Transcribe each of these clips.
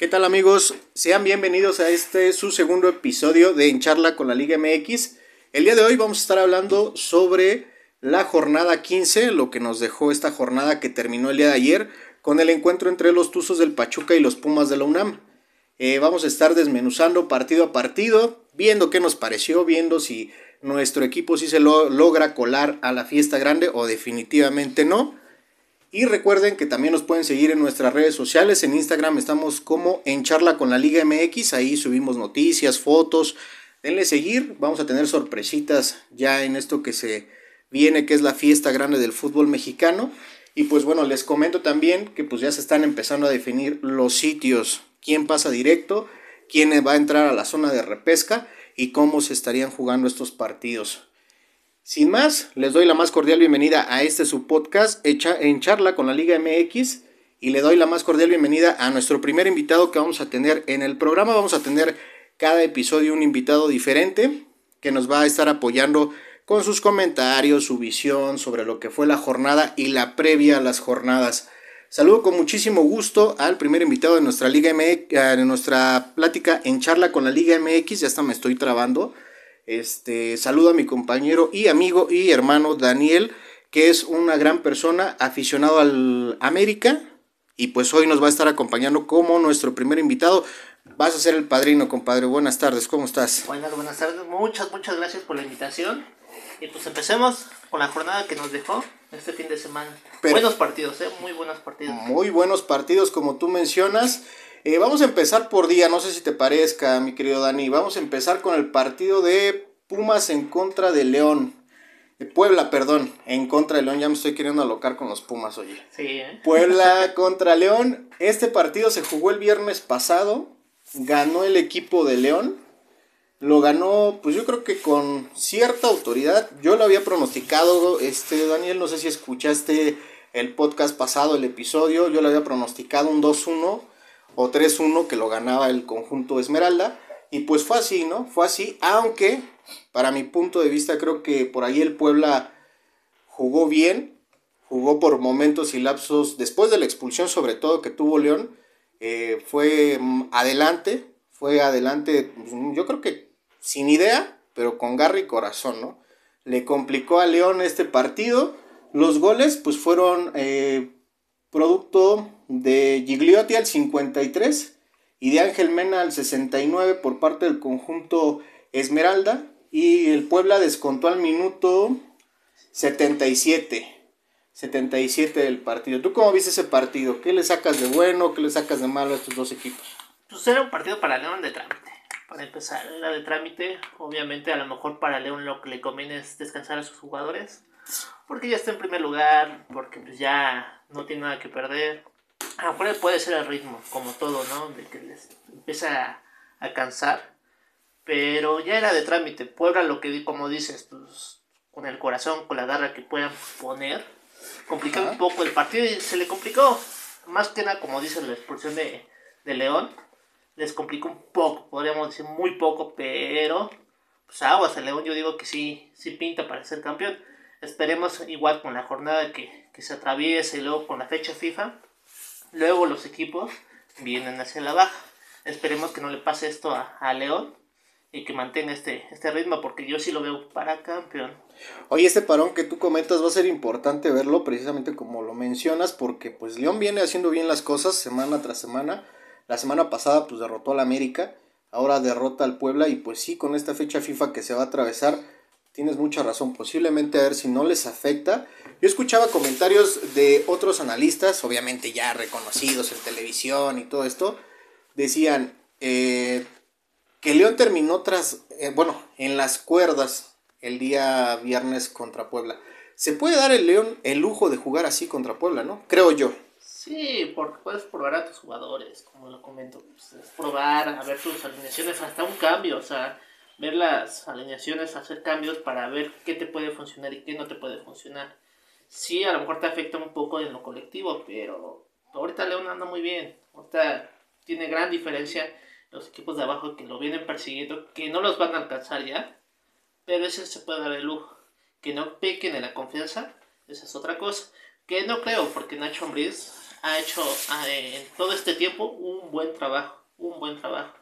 ¿Qué tal amigos? Sean bienvenidos a este su segundo episodio de En Charla con la Liga MX. El día de hoy vamos a estar hablando sobre la jornada 15, lo que nos dejó esta jornada que terminó el día de ayer con el encuentro entre los Tuzos del Pachuca y los Pumas de la UNAM. Eh, vamos a estar desmenuzando partido a partido, viendo qué nos pareció, viendo si nuestro equipo sí se lo logra colar a la fiesta grande o definitivamente no. Y recuerden que también nos pueden seguir en nuestras redes sociales. En Instagram estamos como en charla con la Liga MX. Ahí subimos noticias, fotos. Denle seguir. Vamos a tener sorpresitas ya en esto que se viene, que es la fiesta grande del fútbol mexicano. Y pues bueno, les comento también que pues ya se están empezando a definir los sitios. Quién pasa directo, quién va a entrar a la zona de repesca y cómo se estarían jugando estos partidos. Sin más, les doy la más cordial bienvenida a este su podcast hecha en charla con la Liga MX y le doy la más cordial bienvenida a nuestro primer invitado que vamos a tener en el programa. Vamos a tener cada episodio un invitado diferente que nos va a estar apoyando con sus comentarios, su visión sobre lo que fue la jornada y la previa a las jornadas. Saludo con muchísimo gusto al primer invitado de nuestra Liga MX, de nuestra plática en charla con la Liga MX. Ya hasta me estoy trabando. Este, saludo a mi compañero y amigo y hermano Daniel, que es una gran persona, aficionado al América, y pues hoy nos va a estar acompañando como nuestro primer invitado. Vas a ser el padrino, compadre. Buenas tardes, ¿cómo estás? Buenas, buenas tardes. Muchas, muchas gracias por la invitación. Y pues empecemos con la jornada que nos dejó este fin de semana. buenos partidos, ¿eh? Muy buenos partidos. Muy buenos partidos, como tú mencionas. Eh, vamos a empezar por día, no sé si te parezca, mi querido Dani. Vamos a empezar con el partido de Pumas en contra de León. De Puebla, perdón, en contra de León. Ya me estoy queriendo alocar con los Pumas, oye. Sí, ¿eh? Puebla contra León. Este partido se jugó el viernes pasado. Ganó el equipo de León. Lo ganó, pues yo creo que con cierta autoridad. Yo lo había pronosticado, este Daniel, no sé si escuchaste el podcast pasado, el episodio. Yo lo había pronosticado un 2-1 o 3-1 que lo ganaba el conjunto Esmeralda. Y pues fue así, ¿no? Fue así, aunque para mi punto de vista creo que por ahí el Puebla jugó bien, jugó por momentos y lapsos, después de la expulsión sobre todo que tuvo León, eh, fue mm, adelante, fue adelante, pues, yo creo que sin idea, pero con garra y corazón, ¿no? Le complicó a León este partido. Los goles pues fueron eh, producto de Gigliotti al 53 y de Ángel Mena al 69 por parte del conjunto Esmeralda y el Puebla descontó al minuto 77. 77 del partido. ¿Tú cómo viste ese partido? ¿Qué le sacas de bueno? ¿Qué le sacas de malo a estos dos equipos? Pues era un partido para León de trámite. Para empezar, era de trámite. Obviamente, a lo mejor para León lo que le conviene es descansar a sus jugadores. Porque ya está en primer lugar, porque pues ya no tiene nada que perder. A lo mejor puede ser el ritmo, como todo, ¿no? De que les empieza a, cansar. Pero ya era de trámite. Puebla lo que, como dices, pues con el corazón, con la garra que puedan poner. Complicó un poco el partido y se le complicó. Más que nada, como dices, la expulsión de, de León. Les complicó un poco, podríamos decir muy poco, pero pues aguas el León yo digo que sí, sí pinta para ser campeón. Esperemos igual con la jornada que, que se atraviese y luego con la fecha FIFA. Luego los equipos vienen hacia la baja. Esperemos que no le pase esto a, a León y que mantenga este, este ritmo porque yo sí lo veo para campeón. Oye, este parón que tú comentas va a ser importante verlo precisamente como lo mencionas porque pues León viene haciendo bien las cosas semana tras semana. La semana pasada pues derrotó al América, ahora derrota al Puebla y pues sí, con esta fecha FIFA que se va a atravesar, tienes mucha razón, posiblemente a ver si no les afecta. Yo escuchaba comentarios de otros analistas, obviamente ya reconocidos en televisión y todo esto, decían eh, que León terminó tras, eh, bueno, en las cuerdas el día viernes contra Puebla. Se puede dar el León el lujo de jugar así contra Puebla, ¿no? Creo yo. Sí, porque puedes probar a tus jugadores, como lo comento. Pues, es probar, a ver tus alineaciones, hasta un cambio, o sea, ver las alineaciones, hacer cambios para ver qué te puede funcionar y qué no te puede funcionar. Sí, a lo mejor te afecta un poco en lo colectivo, pero ahorita León anda muy bien. Ahorita tiene gran diferencia los equipos de abajo que lo vienen persiguiendo, que no los van a alcanzar ya, pero ese se puede dar el lujo. Que no pequen en la confianza, esa es otra cosa. Que no creo, porque Nacho Ambriz ha hecho ah, en todo este tiempo un buen trabajo, un buen trabajo.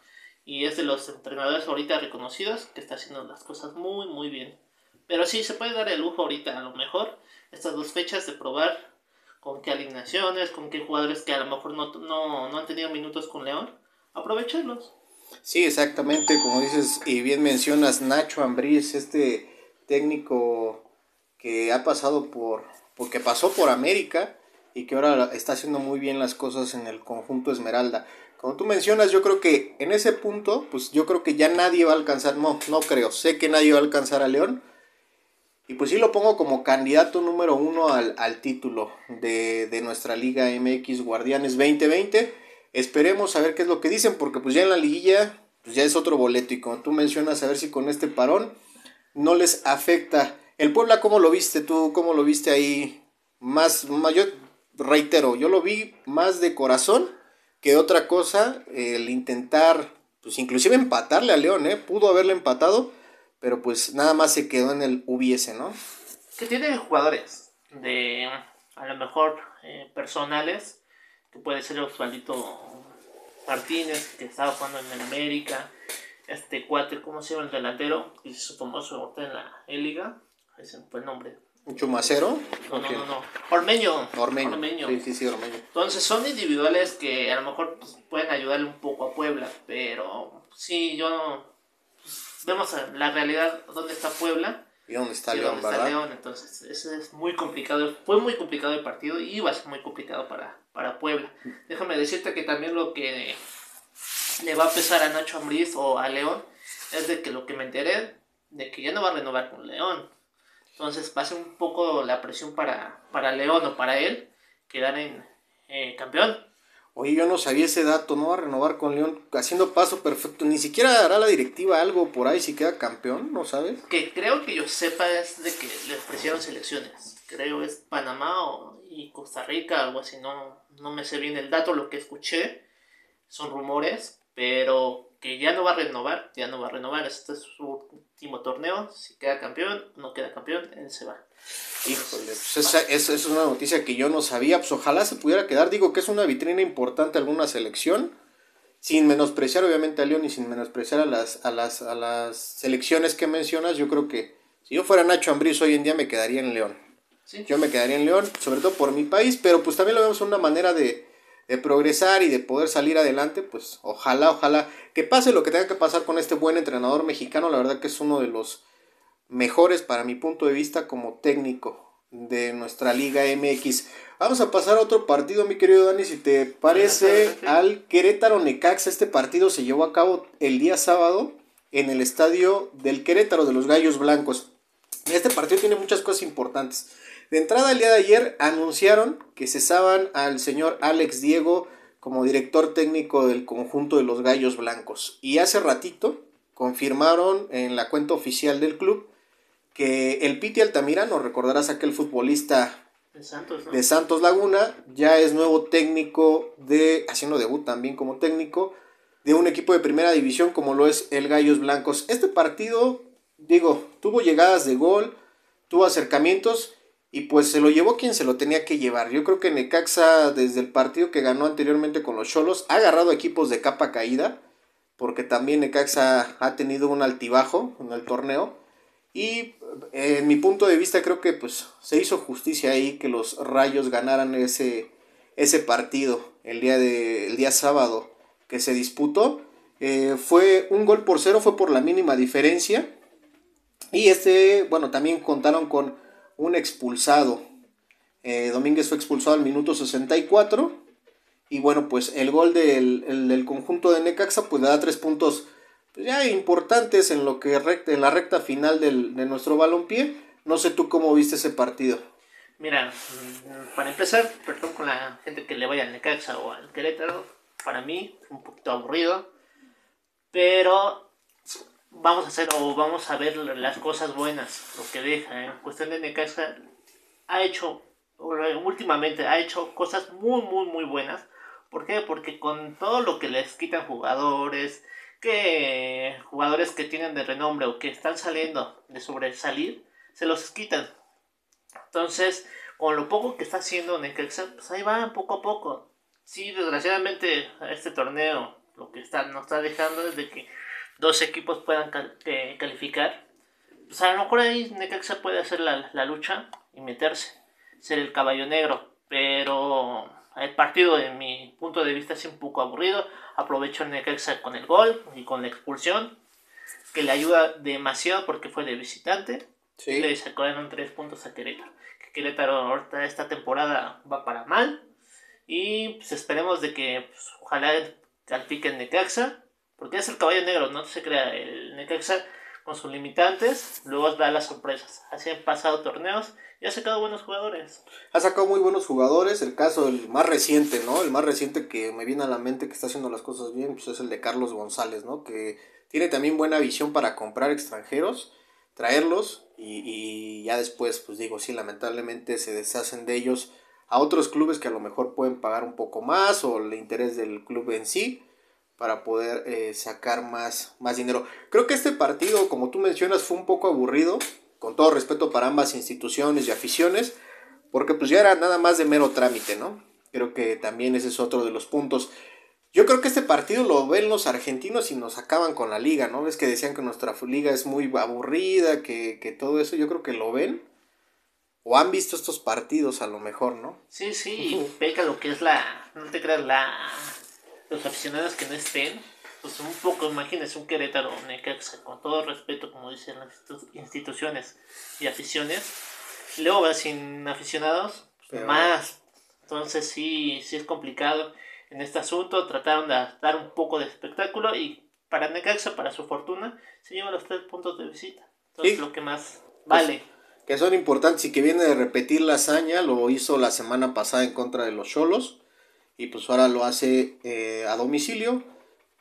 Y es de los entrenadores ahorita reconocidos que está haciendo las cosas muy, muy bien. Pero sí, se puede dar el lujo ahorita, a lo mejor, estas dos fechas de probar con qué alineaciones, con qué jugadores que a lo mejor no, no, no han tenido minutos con León, aprovecharlos. Sí, exactamente, como dices y bien mencionas, Nacho Ambriz, este técnico que ha pasado por, porque pasó por América y que ahora está haciendo muy bien las cosas en el conjunto Esmeralda. Como tú mencionas, yo creo que en ese punto, pues yo creo que ya nadie va a alcanzar, no, no creo, sé que nadie va a alcanzar a León. Y pues sí lo pongo como candidato número uno al, título de, de nuestra Liga MX Guardianes 2020 Esperemos a ver qué es lo que dicen, porque pues ya en la liguilla, pues ya es otro boleto. Y como tú mencionas, a ver si con este parón no les afecta. El Puebla, ¿cómo lo viste tú? ¿Cómo lo viste ahí? Más, más yo reitero, yo lo vi más de corazón que otra cosa. El intentar, pues inclusive empatarle a León, ¿eh? Pudo haberle empatado, pero pues nada más se quedó en el hubiese, ¿no? Que tiene jugadores de, a lo mejor, eh, personales que puede ser Osvaldito Martínez, que estaba jugando en América, este cuate, ¿cómo se llama el delantero? Que se su en la liga, ese fue el nombre. ¿Chumacero? No, no, no, no. Ormeño. Ormeño. Sí, sí, sí, Ormeño. Entonces son individuales que a lo mejor pues, pueden ayudarle un poco a Puebla, pero sí, yo pues, vemos la realidad donde está Puebla y dónde está León, ¿verdad? León, entonces ese es muy complicado. Fue muy complicado el partido y iba a ser muy complicado para, para Puebla. Déjame decirte que también lo que le va a pesar a Nacho Ambriz o a León es de que lo que me enteré de que ya no va a renovar con León. Entonces va a ser un poco la presión para, para León o para él quedar en eh, campeón. Oye, yo no sabía ese dato, no va a renovar con León, haciendo paso perfecto. Ni siquiera hará la directiva algo por ahí si queda campeón, ¿no sabes? Que creo que yo sepa es de que le ofrecieron selecciones. Creo es Panamá y Costa Rica, algo así. No, no me sé bien el dato, lo que escuché son rumores, pero que ya no va a renovar, ya no va a renovar. Este es su último torneo. Si queda campeón, no queda campeón, él se va. Híjole, pues esa, es una noticia que yo no sabía. Pues ojalá se pudiera quedar. Digo que es una vitrina importante alguna selección. Sin menospreciar obviamente a León y sin menospreciar a las, a las, a las selecciones que mencionas, yo creo que si yo fuera Nacho Ambriz hoy en día me quedaría en León. Yo me quedaría en León, sobre todo por mi país, pero pues también lo vemos una manera de, de progresar y de poder salir adelante, pues ojalá, ojalá que pase lo que tenga que pasar con este buen entrenador mexicano, la verdad que es uno de los mejores para mi punto de vista como técnico de nuestra Liga MX. Vamos a pasar a otro partido, mi querido Dani, si te parece, al Querétaro Necaxa. Este partido se llevó a cabo el día sábado en el estadio del Querétaro de los Gallos Blancos. Este partido tiene muchas cosas importantes. De entrada, el día de ayer anunciaron que cesaban al señor Alex Diego como director técnico del conjunto de los Gallos Blancos. Y hace ratito confirmaron en la cuenta oficial del club que el Piti Altamirano, recordarás aquel futbolista de Santos, Laguna, ya es nuevo técnico de, haciendo debut también como técnico, de un equipo de primera división como lo es el Gallos Blancos. Este partido, digo, tuvo llegadas de gol, tuvo acercamientos y pues se lo llevó quien se lo tenía que llevar. Yo creo que Necaxa, desde el partido que ganó anteriormente con los Cholos, ha agarrado equipos de capa caída, porque también Necaxa ha tenido un altibajo en el torneo y en mi punto de vista creo que pues se hizo justicia ahí que los Rayos ganaran ese, ese partido el día, de, el día sábado que se disputó. Eh, fue un gol por cero, fue por la mínima diferencia. Y este, bueno, también contaron con un expulsado. Eh, Domínguez fue expulsado al minuto 64. Y bueno, pues el gol del, del conjunto de Necaxa pues le da tres puntos pues, ya importantes en lo que recta, en la recta final del, de nuestro balompié. No sé tú cómo viste ese partido. Mira, mm, para empezar, perdón con la gente que le vaya al Necaxa o al Querétaro, para mí un poquito aburrido, pero vamos a hacer o vamos a ver las cosas buenas, lo que deja. En cuestión de Necaxa, ha hecho, últimamente ha hecho cosas muy, muy, muy buenas. ¿Por qué? Porque con todo lo que les quitan jugadores, que jugadores que tienen de renombre o que están saliendo de sobresalir, se los quitan. Entonces, con lo poco que está haciendo Necaxa, pues ahí va poco a poco. Sí, desgraciadamente este torneo lo que está, nos está dejando es de que dos equipos puedan calificar. Pues a lo mejor ahí Necaxa puede hacer la, la lucha y meterse, ser el caballo negro, pero el partido, de mi punto de vista, es un poco aburrido. Aprovechó el Necaxa con el gol y con la expulsión, que le ayuda demasiado porque fue de visitante. Sí. Le sacaron tres puntos a Querétaro. Que Querétaro ahorita esta temporada va para mal. Y pues esperemos de que pues, ojalá califique el Necaxa. Porque es el caballo negro, no se crea. El Necaxa con sus limitantes, luego da las sorpresas. Así han pasado torneos y ha sacado buenos jugadores. Ha sacado muy buenos jugadores. El caso, el más reciente, ¿no? El más reciente que me viene a la mente que está haciendo las cosas bien, pues es el de Carlos González, ¿no? Que tiene también buena visión para comprar extranjeros, traerlos y, y ya después, pues digo, sí, lamentablemente se deshacen de ellos a otros clubes que a lo mejor pueden pagar un poco más o el interés del club en sí para poder eh, sacar más, más dinero. Creo que este partido, como tú mencionas, fue un poco aburrido, con todo respeto para ambas instituciones y aficiones, porque pues ya era nada más de mero trámite, ¿no? Creo que también ese es otro de los puntos. Yo creo que este partido lo ven los argentinos y nos acaban con la liga, ¿no? Es que decían que nuestra liga es muy aburrida, que, que todo eso, yo creo que lo ven. O han visto estos partidos a lo mejor, ¿no? Sí, sí, peca lo que es la, no te creas, la los aficionados que no estén, pues un poco, imagínense un Querétaro, Necaxa, con todo respeto, como dicen las instituciones y aficiones, luego va sin aficionados, pues más. Entonces sí, sí es complicado en este asunto, trataron de dar un poco de espectáculo y para Necaxa, para su fortuna, se llevan los tres puntos de visita. Entonces lo que más vale. que son importantes y que viene de repetir la hazaña, lo hizo la semana pasada en contra de los Cholos y pues ahora lo hace eh, a domicilio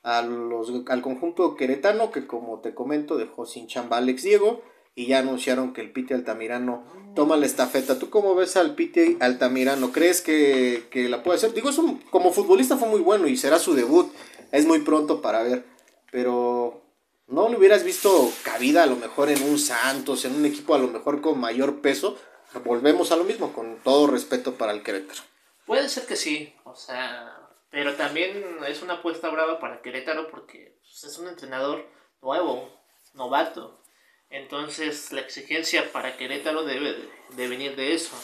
al conjunto queretano que como te comento dejó sin chamba Alex Diego y ya anunciaron que el Piti Altamirano toma la estafeta. ¿Tú cómo ves al Piti Altamirano? ¿Crees que, la puede hacer? Digo, es como futbolista fue muy bueno y será su debut. Es muy pronto para ver. Pero no le hubieras visto cabida a lo mejor en un Santos, en un equipo a lo mejor con mayor peso. Volvemos a lo mismo, con todo respeto para el Querétaro. Puede ser que sí, o sea, pero también es una apuesta brava para Querétaro porque pues, es un entrenador nuevo, novato. Entonces la exigencia para Querétaro debe de, venir de eso.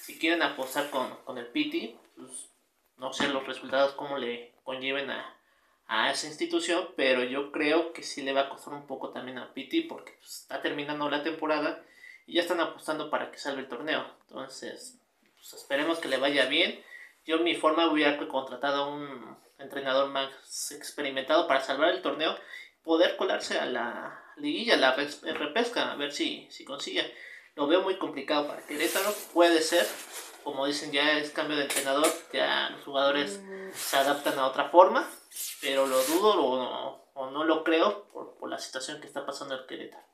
Si quieren apostar con, el Piti, pues, no sé los resultados cómo le conlleven a, a esa institución, pero yo creo que sí le va a costar un poco también a Piti porque pues, está terminando la temporada y ya están apostando para que salga el torneo. Entonces, pues, esperemos que le vaya bien. Yo en mi forma hubiera contratado a un entrenador más experimentado para salvar el torneo, poder colarse a la liguilla, la repesca, a ver si, si consigue. Lo veo muy complicado para Querétaro, puede ser, como dicen ya es cambio de entrenador, ya los jugadores se adaptan a otra forma, pero lo dudo o, o no lo creo por, por la situación que está pasando el Querétaro.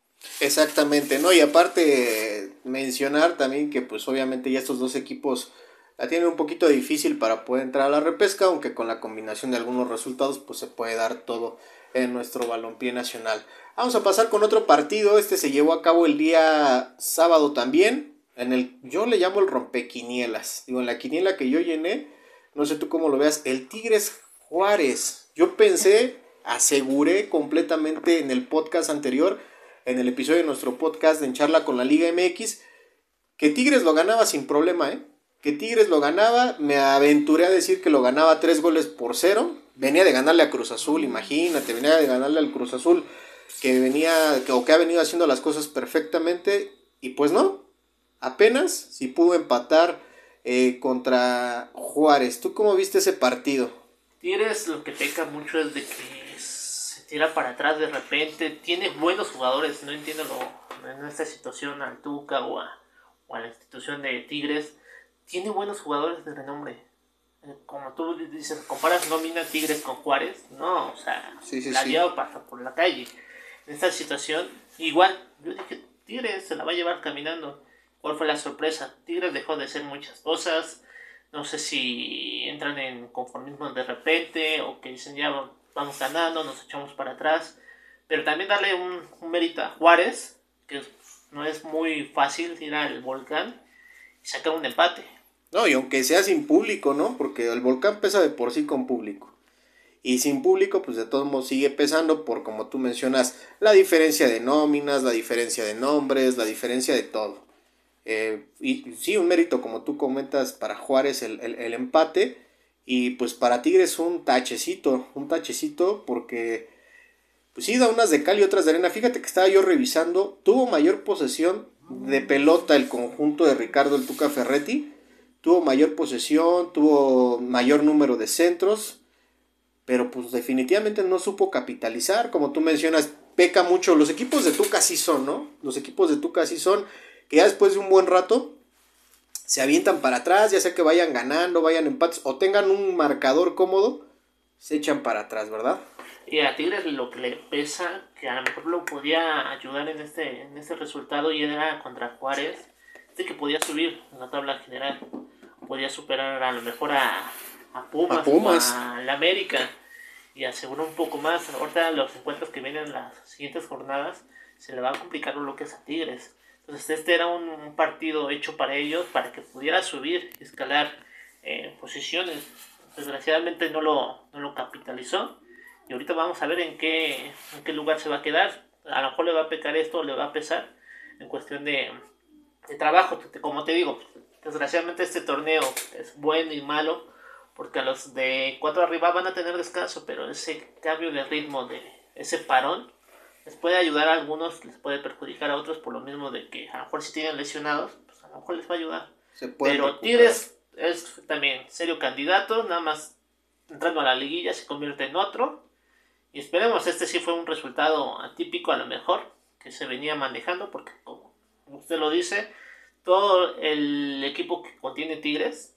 Exactamente, ¿no? Y aparte mencionar también que pues obviamente ya estos dos equipos la tienen un poquito difícil para poder entrar a la repesca, aunque con la combinación de algunos resultados pues se puede dar todo en nuestro balompié nacional. Vamos a pasar con otro partido, este se llevó a cabo el día sábado también, en el yo le llamo el rompequinielas, digo en la quiniela que yo llené, no sé tú cómo lo veas, el Tigres Juárez. Yo pensé, aseguré completamente en el podcast anterior en el episodio de nuestro podcast de En Charla con la Liga MX, que Tigres lo ganaba sin problema, ¿eh? Que Tigres lo ganaba, me aventuré a decir que lo ganaba tres goles por cero. Venía de ganarle a Cruz Azul, imagínate, venía de ganarle al Cruz Azul, que venía, o que ha venido haciendo las cosas perfectamente, y pues no, apenas si pudo empatar eh, contra Juárez. ¿Tú cómo viste ese partido? Tigres lo que peca mucho es de que tira para atrás de repente, tiene buenos jugadores, no entiendo lo, en esta situación al Tuca o a, la institución de Tigres, tiene buenos jugadores de renombre. Eh, como tú dices, comparas nómina Tigres con Juárez, no, o sea, la sí. pasa por la calle. En esta situación, igual, yo dije, Tigres se la va a llevar caminando. ¿Cuál fue la sorpresa? Tigres dejó de hacer muchas cosas. No sé si entran en conformismo de repente o que dicen ya vamos ganando, nos echamos para atrás. Pero también darle un, mérito a Juárez, que no es muy fácil ir al volcán. y sacar un empate. No, y aunque sea sin público, ¿no? Porque el volcán pesa de por sí con público. Y sin público, pues de todos modos sigue pesando por, como tú mencionas, la diferencia de nóminas, la diferencia de nombres, la diferencia de todo. Eh, y sí, un mérito, como tú comentas, para Juárez el, el, empate. Y pues para Tigres un tachecito, un tachecito porque pues sí da unas de cal y otras de arena. Fíjate que estaba yo revisando, tuvo mayor posesión de pelota el conjunto de Ricardo el Tuca Ferretti. Tuvo mayor posesión, tuvo mayor número de centros, pero pues definitivamente no supo capitalizar, como tú mencionas, peca mucho. Los equipos de Tuca sí son, ¿no? Los equipos de Tuca sí son, que ya después de un buen rato se avientan para atrás, ya sea que vayan ganando, vayan empates o tengan un marcador cómodo, se echan para atrás, ¿verdad? Y a Tigres lo que le pesa, que a lo mejor lo podía ayudar en este, en este resultado y era contra Juárez, de que podía subir en la tabla general, podía superar a lo mejor a, a Pumas, a Pumas. a la América y asegurar un poco más. Ahorita los encuentros que vienen las siguientes jornadas se le va a complicar lo que es a Tigres. Entonces este era un, partido hecho para ellos, para que pudiera subir escalar eh, posiciones. Desgraciadamente no lo, no lo capitalizó y ahorita vamos a ver en qué, en qué lugar se va a quedar. A lo mejor le va a pecar esto, le va a pesar en cuestión de, de trabajo. Como te digo, desgraciadamente este torneo es bueno y malo porque a los de cuatro arriba van a tener descanso, pero ese cambio de ritmo, de ese parón, les puede ayudar a algunos, les puede perjudicar a otros por lo mismo de que a lo mejor si tienen lesionados, pues a lo mejor les va a ayudar. pero Tigres es también serio candidato, nada más entrando a la liguilla se convierte en otro y esperemos, este sí fue un resultado atípico a lo mejor, que se venía manejando, porque como usted lo dice, todo el equipo que contiene Tigres,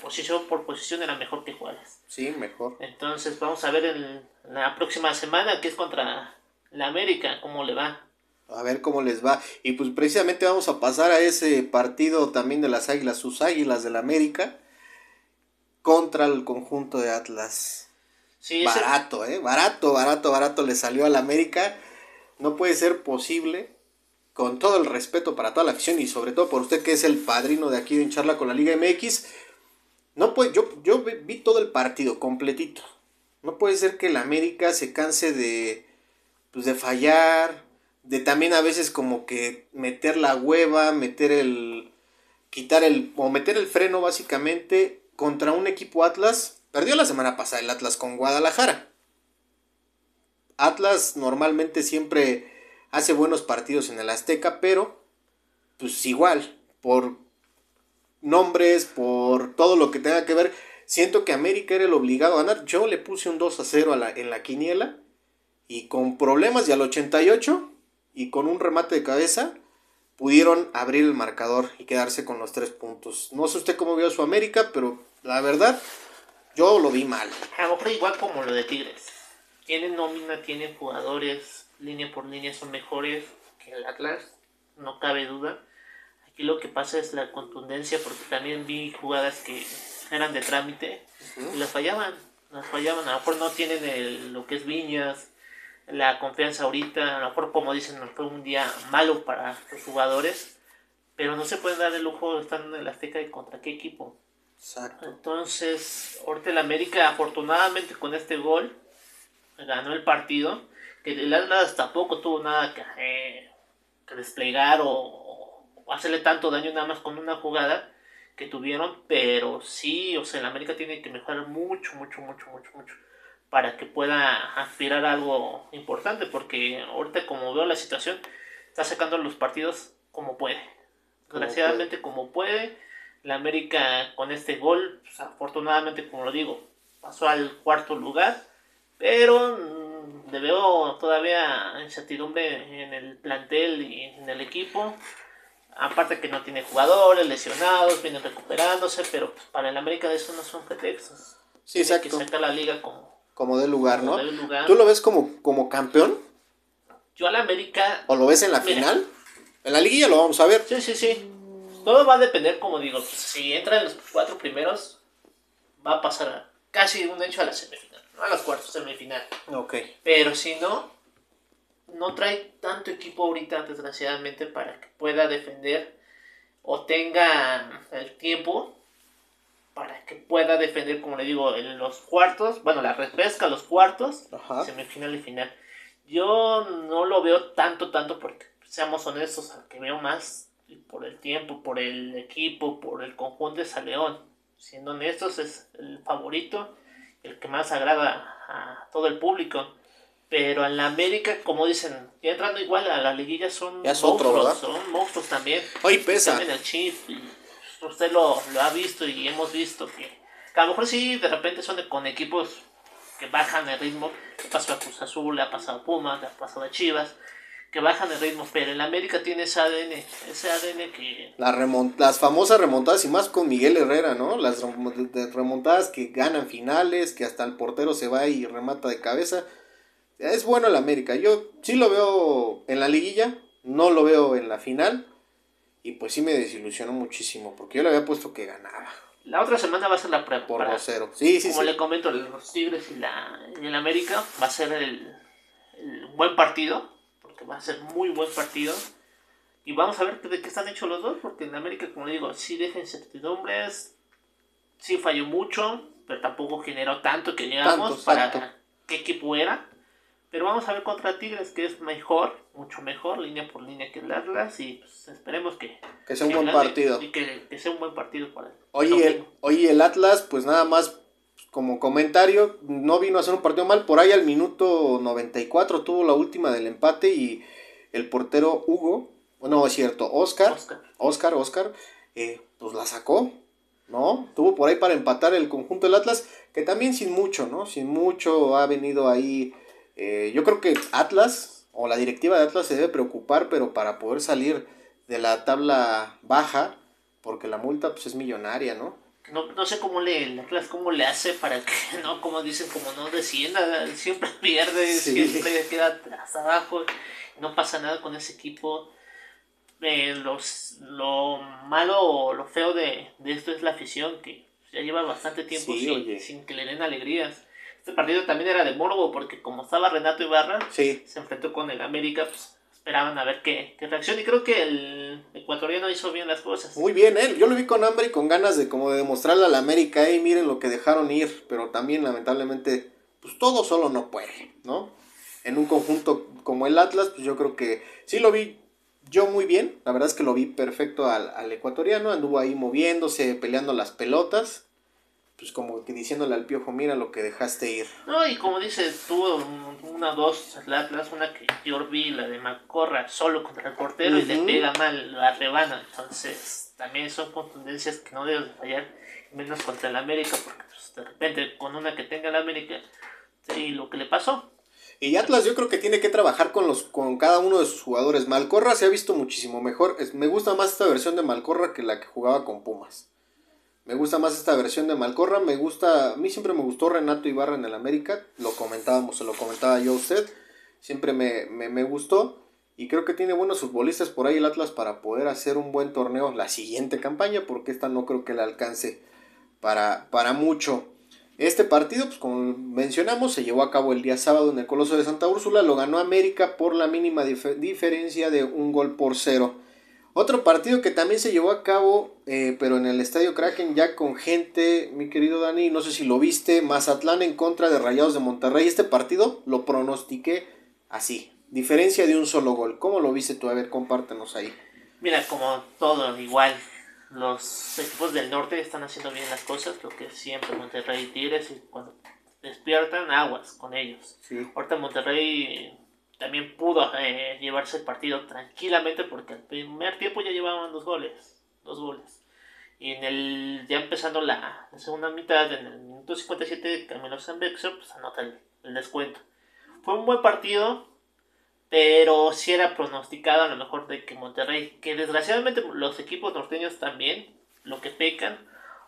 posición por posición era mejor que Juárez. Sí, mejor. Entonces vamos a ver en la próxima semana, que es contra la América, cómo le va. A ver cómo les va. Y pues precisamente vamos a pasar a ese partido también de las Águilas, sus Águilas de la América, contra el conjunto de Atlas barato, ¿eh? Barato, barato, barato le salió al América. No puede ser posible, con todo el respeto para toda la afición y sobre todo por usted que es el padrino de aquí de charla con la Liga MX. No puede, yo, yo vi todo el partido completito. No puede ser que el América se canse de, pues de fallar, de también a veces como que meter la hueva, meter el, quitar el, o meter el freno básicamente contra un equipo Atlas Perdió la semana pasada el Atlas con Guadalajara. Atlas normalmente siempre hace buenos partidos en el Azteca, pero pues igual, por nombres, por todo lo que tenga que ver, siento que América era el obligado a ganar. Yo le puse un 2 a 0 en la quiniela y con problemas y al 88 y con un remate de cabeza pudieron abrir el marcador y quedarse con los tres puntos. No sé usted cómo vio su América, pero la verdad yo lo vi mal. A lo mejor igual como lo de Tigres. Tienen nómina, tienen jugadores, línea por línea son mejores que el Atlas, no cabe duda. Aquí lo que pasa es la contundencia, porque también vi jugadas que eran de trámite y las fallaban, las fallaban. A lo mejor no tienen lo que es Viñas, la confianza ahorita, a lo mejor como dicen, fue un día malo para los jugadores, pero no se puede dar el lujo de estar en el Azteca y contra qué equipo. Exacto. Entonces, ahorita el América, afortunadamente con este gol, ganó el partido. Que el Atlas tampoco tuvo nada que, eh, desplegar o, hacerle tanto daño nada más con una jugada que tuvieron, pero sí, o sea, el América tiene que mejorar mucho, mucho, mucho, mucho, mucho para que pueda aspirar a algo importante, porque ahorita como veo la situación, está sacando los partidos como puede. Desgraciadamente como puede la América con este gol, pues, afortunadamente, como lo digo, pasó al cuarto lugar, pero mm, le veo todavía incertidumbre en el plantel y en el equipo. Aparte que no tiene jugadores, lesionados, vienen recuperándose, pero pues, para el América de eso no son pretextos. Sí, exacto. que sacar la liga como, como de lugar, ¿no? ¿Tú lo ves como, como campeón? Yo al América... ¿O lo ves en la final? En la liguilla lo vamos a ver. Sí, sí, sí. Todo va a depender, como digo, si entra en los cuatro primeros, va a pasar casi un hecho a la semifinal, no a los cuartos, semifinal. Ok. Pero si no, no trae tanto equipo ahorita, desgraciadamente, para que pueda defender o tenga el tiempo para que pueda defender, como le digo, en los cuartos, bueno, la repesca, los cuartos, semifinal y final. Yo no lo veo tanto, tanto porque, seamos honestos, al que veo más por el tiempo, por el equipo, por el conjunto de San León. Siendo honestos, es el favorito, el que más agrada a todo el público. Pero en la América, como dicen, ya entrando igual a la liguilla son monstruos, son monstruos también. Hoy pesa. También el Chief, usted lo, ha visto y hemos visto que, a lo mejor sí, de repente son con equipos que bajan el ritmo. Le pasó a Cruz Azul, le ha pasado a Pumas, le ha pasado a Chivas, que bajan el ritmo. Pero en la América tiene ese ADN, ese ADN que... las famosas remontadas y más con Miguel Herrera, ¿no? Las remontadas que ganan finales, que hasta el portero se va y remata de cabeza es bueno el América. Yo sí lo veo en la liguilla, no lo veo en la final. Y pues sí me desilusionó muchísimo, porque yo le había puesto que ganaba. La otra semana va a ser la prueba. Por 2-0. Sí, sí, Como le comento, los Tigres y, la, el América va a ser el, buen partido, porque va a ser muy buen partido. Y vamos a ver de qué están hechos los dos, porque en América, como le digo, sí deja incertidumbres, sí falló mucho, pero tampoco generó tanto que llegamos para qué equipo era. Pero vamos a ver contra Tigres, que es mejor, mucho mejor, línea por línea que el Atlas. Y pues, esperemos que, que sea un buen partido. Y que, sea un buen partido para él. Oye, el, oye, el Atlas, pues nada más como comentario, no vino a hacer un partido mal. Por ahí al minuto 94 tuvo la última del empate y el portero Hugo, no es cierto, Oscar, Oscar, Oscar, eh, pues la sacó. ¿no? Tuvo por ahí para empatar el conjunto del Atlas, que también sin mucho, ¿no? Sin mucho ha venido ahí eh, yo creo que Atlas o la directiva de Atlas se debe preocupar, pero para poder salir de la tabla baja, porque la multa pues es millonaria, ¿no? No, sé cómo le, Atlas cómo le hace para que, no, como dicen, como no descienda, siempre pierde, siempre queda hasta abajo, no pasa nada con ese equipo. Eh, los, lo malo o lo feo de, esto es la afición, que ya lleva bastante tiempo sin, sin que le den alegrías este partido también era de morbo porque como estaba Renato Ibarra, se enfrentó con el América, pues esperaban a ver qué, reacción y creo que el ecuatoriano hizo bien las cosas. Muy bien, ¿eh? yo lo vi con hambre y con ganas de como de demostrarle al América, hey, miren lo que dejaron ir, pero también lamentablemente, pues todo solo no puede, ¿no? En un conjunto como el Atlas, pues yo creo que sí lo vi yo muy bien, la verdad es que lo vi perfecto al, al ecuatoriano, anduvo ahí moviéndose, peleando las pelotas, pues como que diciéndole al piojo, mira lo que dejaste ir. No, y como dices, tuvo una, dos Atlas, una que yo vi, la de Macorra, solo contra el portero y le pega mal la rebana. Entonces, también son contundencias que no deben fallar, menos contra el América, porque pues, de repente con una que tenga el América, sí, lo que le pasó. Y Atlas yo creo que tiene que trabajar con los con cada uno de sus jugadores. Malcorra se ha visto muchísimo mejor. me gusta más esta versión de Malcorra que la que jugaba con Pumas. Me gusta más esta versión de Malcorra, me gusta, a mí siempre me gustó Renato Ibarra en el América, lo comentábamos, se lo comentaba yo a usted, siempre me, me, gustó y creo que tiene buenos futbolistas por ahí el Atlas para poder hacer un buen torneo la siguiente campaña, porque esta no creo que le alcance para, para mucho. Este partido, pues como mencionamos, se llevó a cabo el día sábado en el Coloso de Santa Úrsula, lo ganó América por la mínima diferencia de un gol por cero. Otro partido que también se llevó a cabo, eh, pero en el Estadio Kraken ya con gente, mi querido Dani, no sé si lo viste, Mazatlán en contra de Rayados de Monterrey. Este partido lo pronostiqué así, diferencia de un solo gol. ¿Cómo lo viste tú? A ver, compártenos ahí. Mira, como todo, igual, los equipos del norte están haciendo bien las cosas, lo que siempre Monterrey y Tigres, y cuando despiertan aguas con ellos. Sí. Ahorita Monterrey también pudo eh, llevarse el partido tranquilamente porque el primer tiempo ya llevaban dos goles, dos goles. Y en el ya empezando la, segunda mitad, en el minuto 57, Camilo Sanbexer pues anota el, descuento. Fue un buen partido, pero si era pronosticado a lo mejor de que Monterrey, que desgraciadamente los equipos norteños también, lo que pecan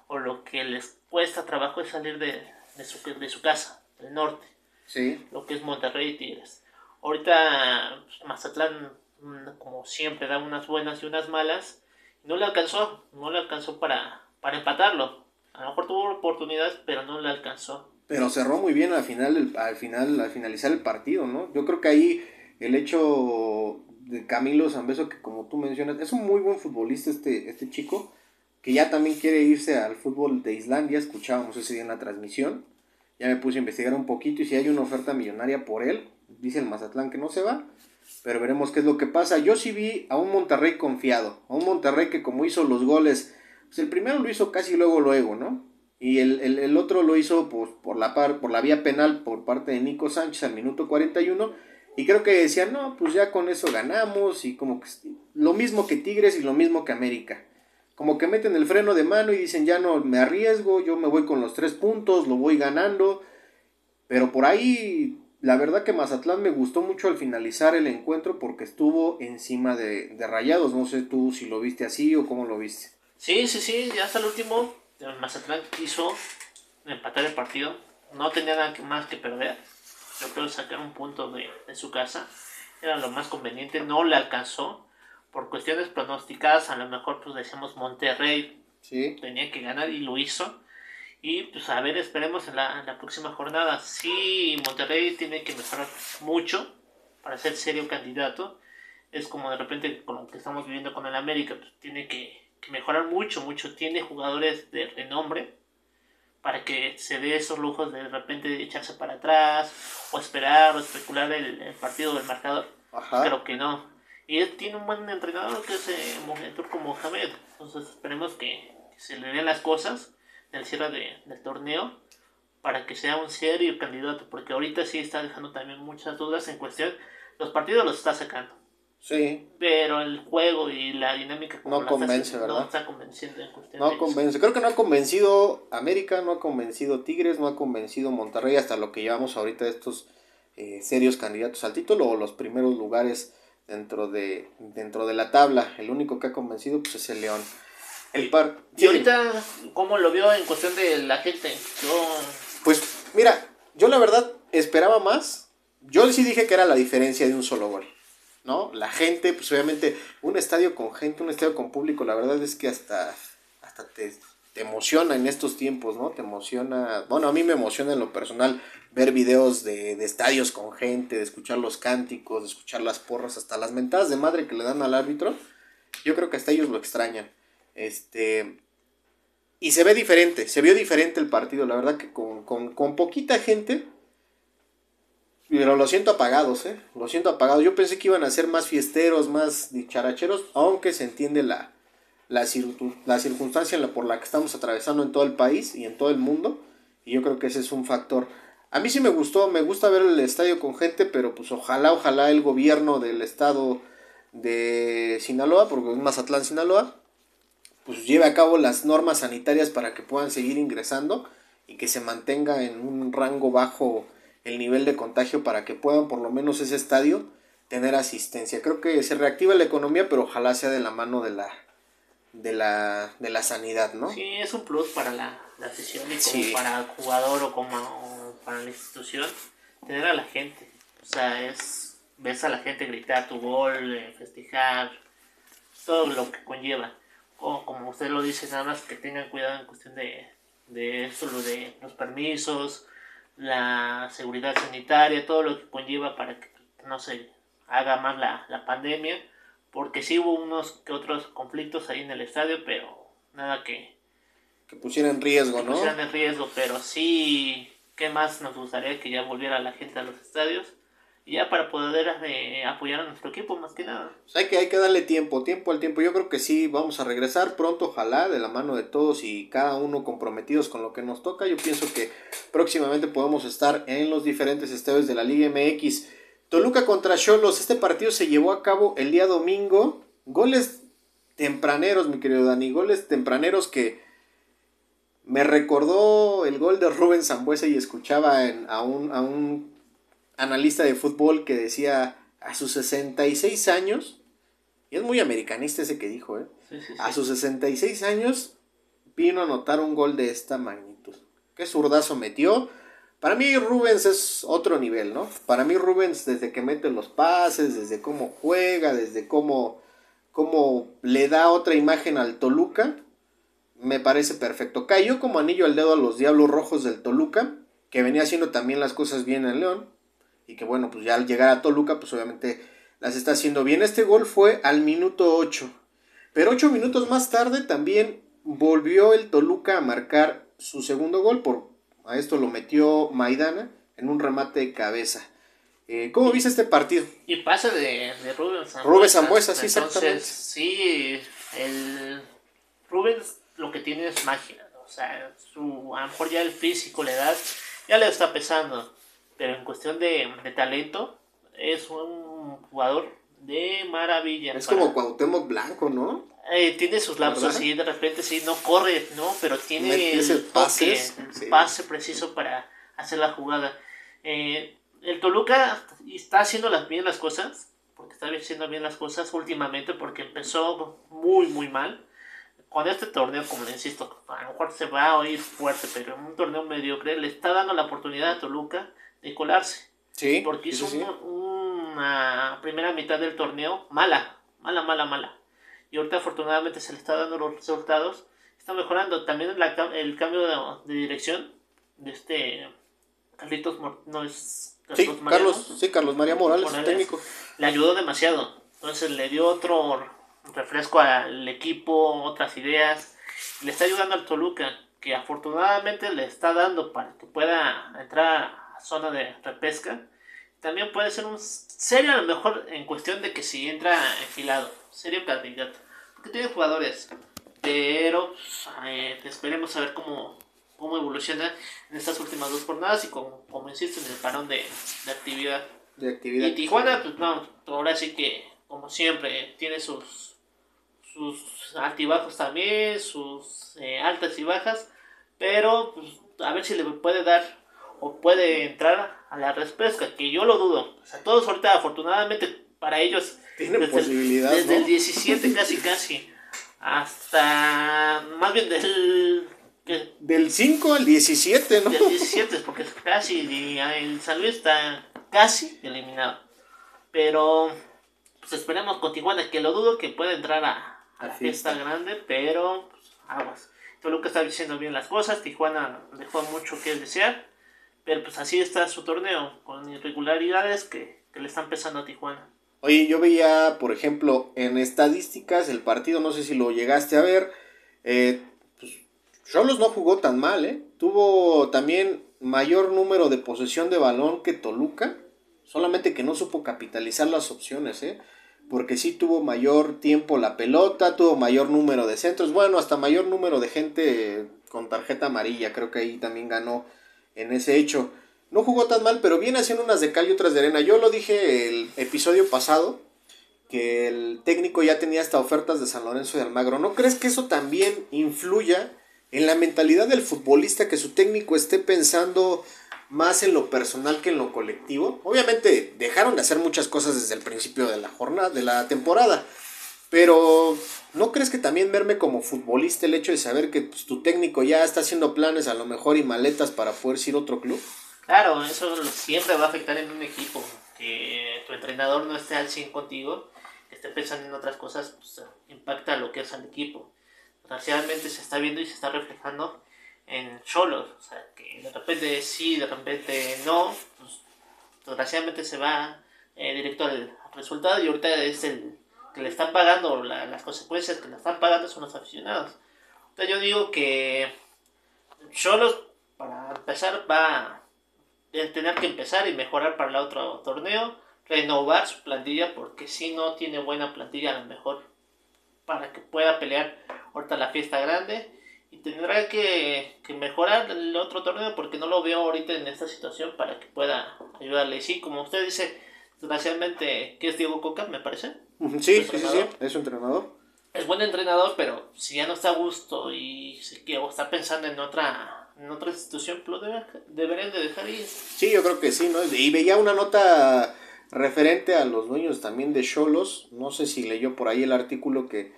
o lo que les cuesta trabajo es salir de, de, su, de su casa, del norte. Sí. Lo que es Monterrey y Tigres. Ahorita pues, Mazatlán, mm, como siempre, da unas buenas y unas malas. No le alcanzó, no le alcanzó para, para empatarlo. A lo mejor tuvo oportunidades, pero no le alcanzó. Pero cerró muy bien al final, al final, al finalizar el partido, ¿no? Yo creo que ahí el hecho de Camilo Zambeso, que como tú mencionas, es un muy buen futbolista este, este chico, que ya también quiere irse al fútbol de Islandia, escuchábamos ese día en la transmisión, ya me puse a investigar un poquito y si hay una oferta millonaria por él, dice el Mazatlán que no se va, pero veremos qué es lo que pasa. Yo sí vi a un Monterrey confiado, a un Monterrey que como hizo los goles, pues el primero lo hizo casi luego luego, ¿no? Y el, otro lo hizo pues, por, la par, por la vía penal por parte de Nico Sánchez al minuto 41. Y creo que decían, no, pues ya con eso ganamos. Y como que lo mismo que Tigres y lo mismo que América. Como que meten el freno de mano y dicen, ya no me arriesgo, yo me voy con los tres puntos, lo voy ganando. Pero por ahí la verdad que Mazatlán me gustó mucho al finalizar el encuentro porque estuvo encima de, Rayados. No sé tú si lo viste así o cómo lo viste. Sí, sí, sí, ya hasta el último. Mazatlán quiso empatar el partido. No tenía nada más que perder. Yo creo sacar un punto de, su casa. Era lo más conveniente. No le alcanzó. Por cuestiones pronosticadas, a lo mejor pues decíamos Monterrey ¿Sí? tenía que ganar y lo hizo. Y pues a ver, esperemos en la, próxima jornada. Sí, Monterrey tiene que mejorar mucho para ser serio candidato. Es como de repente con lo que estamos viviendo con el América, pues tiene que, mejorar mucho, mucho. Tiene jugadores de renombre para que se dé esos lujos de, de repente echarse para atrás o esperar o especular el, partido del marcador. Creo que no. Y él tiene un buen entrenador que es eh, como Mohamed. Entonces esperemos que, que se le den las cosas el cierre de, del torneo para que sea un serio candidato, porque ahorita sí está dejando también muchas dudas en cuestión. Los partidos los está sacando. Sí. Pero el juego y la dinámica no convence, ¿verdad? No está convenciendo en cuestión. No convence. Creo que no ha convencido América, no ha convencido Tigres, no ha convencido Monterrey hasta lo que llevamos ahorita estos eh, serios candidatos al título o los primeros lugares dentro de dentro de la tabla. El único que ha convencido pues es el León. El par. ¿Y ahorita cómo lo vio en cuestión de la gente? Pues mira, yo la verdad esperaba más. Yo sí dije que era la diferencia de un solo gol. ¿No? La gente, pues obviamente, un estadio con gente, un estadio con público, la verdad es que hasta, hasta te, te emociona en estos tiempos, ¿no? Te emociona, bueno, a mí me emociona en lo personal ver videos de, de, estadios con gente, de escuchar los cánticos, de escuchar las porras, hasta las mentadas de madre que le dan al árbitro. Yo creo que hasta ellos lo extrañan. Este. Y se ve diferente, se vio diferente el partido, la verdad que con, poquita gente. Pero lo siento apagados, ¿eh? Lo siento apagados. Yo pensé que iban a ser más fiesteros, más dicharacheros, aunque se entiende la, la, la circunstancia por la que estamos atravesando en todo el país y en todo el mundo. Y yo creo que ese es un factor. A mí sí me gustó, me gusta ver el estadio con gente, pero pues ojalá, ojalá el gobierno del estado de Sinaloa, porque es Mazatlán, Sinaloa, pues lleve a cabo las normas sanitarias para que puedan seguir ingresando y que se mantenga en un rango bajo el nivel de contagio para que puedan por lo menos ese estadio tener asistencia. Creo que se reactiva la economía, pero ojalá sea de la mano de la de la, de la sanidad, ¿no? Sí, es un plus para la, la sesión y como para el jugador o como para la institución tener a la gente. O sea, es ves a la gente gritar tu gol, eh, festejar, todo lo que conlleva o como usted lo dice, nada más que tengan cuidado en cuestión de, de eso, lo de los permisos, la seguridad sanitaria, todo lo que conlleva para que no se haga más la, la pandemia, porque sí hubo unos que otros conflictos ahí en el estadio, pero nada que... Que pusieran en riesgo, ¿no? Pusieran en riesgo, pero sí, ¿qué más nos gustaría que ya volviera la gente a los estadios? Ya para poder eh, apoyar a nuestro equipo más que nada. hay que, hay que darle tiempo, tiempo al tiempo. Yo creo que sí, vamos a regresar pronto, ojalá, de la mano de todos y cada uno comprometidos con lo que nos toca. Yo pienso que próximamente podemos estar en los diferentes estadios de la Liga MX. Toluca contra Cholos, este partido se llevó a cabo el día domingo. Goles tempraneros, mi querido Dani, goles tempraneros que me recordó el gol de Rubén Zambuesa y escuchaba a, un, a un analista de fútbol que decía a sus 66 años, y es muy americanista ese que dijo, ¿eh? a sus 66 años vino a anotar un gol de esta magnitud. Qué zurdazo metió. Para mí Rubens es otro nivel, ¿no? Para mí Rubens desde que mete los pases, desde cómo juega, desde cómo, cómo le da otra imagen al Toluca, me parece perfecto. Cayó como anillo al dedo a los Diablos Rojos del Toluca, que venía haciendo también las cosas bien en León y que bueno, pues ya al llegar a Toluca, pues obviamente las está haciendo bien. Este gol fue al minuto 8. Pero 8 minutos más tarde también volvió el Toluca a marcar su segundo gol. Por, a esto lo metió Maidana en un remate de cabeza. Eh, ¿Cómo viste este partido? Y pasa de, de Rubén Zambuesa. Rubén Zambuesa, sí, exactamente. Sí, el Rubén lo que tiene es magia. O sea, su, a lo mejor ya el físico, la edad, ya le está pesando. Pero en cuestión de, de talento, es un jugador de maravilla. Es como Cuauhtémoc Blanco, ¿no? Eh, tiene sus lapsos, sí, de repente sí, no corre, ¿no? Pero tiene el toque, pase preciso para hacer la jugada. Eh, el Toluca está haciendo las, bien las cosas, porque está haciendo bien las cosas últimamente, porque empezó muy, muy mal. Con este torneo, como le insisto, a lo mejor se va a oír fuerte, pero en un torneo mediocre le está dando la oportunidad a Toluca de colarse. Sí. Porque hizo una primera mitad del torneo mala, mala, mala, mala. Y ahorita afortunadamente se le está dando los resultados. Está mejorando también el, cambio de, dirección de este Carlitos no es sí, Carlos, sí, Carlos María Morales, técnico. Le ayudó demasiado. Entonces le dio otro refresco al equipo, otras ideas. Le está ayudando al Toluca, que afortunadamente le está dando para que pueda entrar zona de repesca. También puede ser un serio a lo mejor en cuestión de que si entra enfilado. Serio candidato. Porque tiene jugadores. Pero eh, esperemos a ver cómo, cómo evoluciona en estas últimas dos jornadas y como, como insisto en el parón de, de actividad. De actividad. Y Tijuana, pues no, ahora sí que, como siempre, tiene sus, sus altibajos también, sus eh, altas y bajas, pero pues, a ver si le puede dar o puede entrar a la repesca, que yo lo dudo. O sea, todos ahorita, afortunadamente para ellos, Tienen desde, posibilidad, desde el 17 casi casi, hasta más bien del del 5 al 17, ¿no? Del 17, porque casi el San Luis está casi eliminado. Pero pues esperemos con Tijuana, que lo dudo que pueda entrar a, a la fiesta. grande, pero pues, aguas. Toluca está diciendo bien las cosas, Tijuana dejó mucho que desear, pero pues así está su torneo, con irregularidades que, que le están pesando a Tijuana. Oye, yo veía, por ejemplo, en estadísticas el partido, no sé si lo llegaste a ver, eh, Cholos no jugó tan mal, ¿eh? Tuvo también mayor número de posesión de balón que Toluca, solamente que no supo capitalizar las opciones, ¿eh? Porque sí tuvo mayor tiempo la pelota, tuvo mayor número de centros, bueno, hasta mayor número de gente con tarjeta amarilla, creo que ahí también ganó en ese hecho. No jugó tan mal, pero viene haciendo unas de cal y otras de arena. Yo lo dije el episodio pasado, que el técnico ya tenía hasta ofertas de San Lorenzo de Almagro. ¿No crees que eso también influya en la mentalidad del futbolista que su técnico esté pensando más en lo personal que en lo colectivo. Obviamente dejaron de hacer muchas cosas desde el principio de la jornada, de la temporada. Pero ¿no crees que también verme como futbolista el hecho de saber que pues, tu técnico ya está haciendo planes a lo mejor y maletas para poder ir a otro club? Claro, eso siempre va a afectar en un equipo. Que tu entrenador no esté al 100 contigo, que esté pensando en otras cosas, pues impacta lo que es al equipo desgraciadamente se está viendo y se está reflejando en Cholos. O sea, que de repente sí, de repente no. Pues, desgraciadamente se va eh, directo al resultado y ahorita es el que le están pagando, las consecuencias que le están pagando son los aficionados. Entonces yo digo que Cholos, para empezar, va a tener que empezar y mejorar para el otro torneo, renovar su plantilla, porque si no tiene buena plantilla, a lo mejor para que pueda pelear ahorita la fiesta grande y tendrá que, mejorar el otro torneo porque no lo veo ahorita en esta situación para que pueda ayudarle. Y sí, como usted dice, desgraciadamente, ¿qué es Diego Coca, me parece? Sí, sí, sí, es un entrenador. Es buen entrenador, pero si ya no está a gusto y o está pensando en otra en otra institución, pues deberían de dejar ir. Sí, yo creo que sí, ¿no? Y veía una nota referente a los dueños también de Cholos, no sé si leyó por ahí el artículo que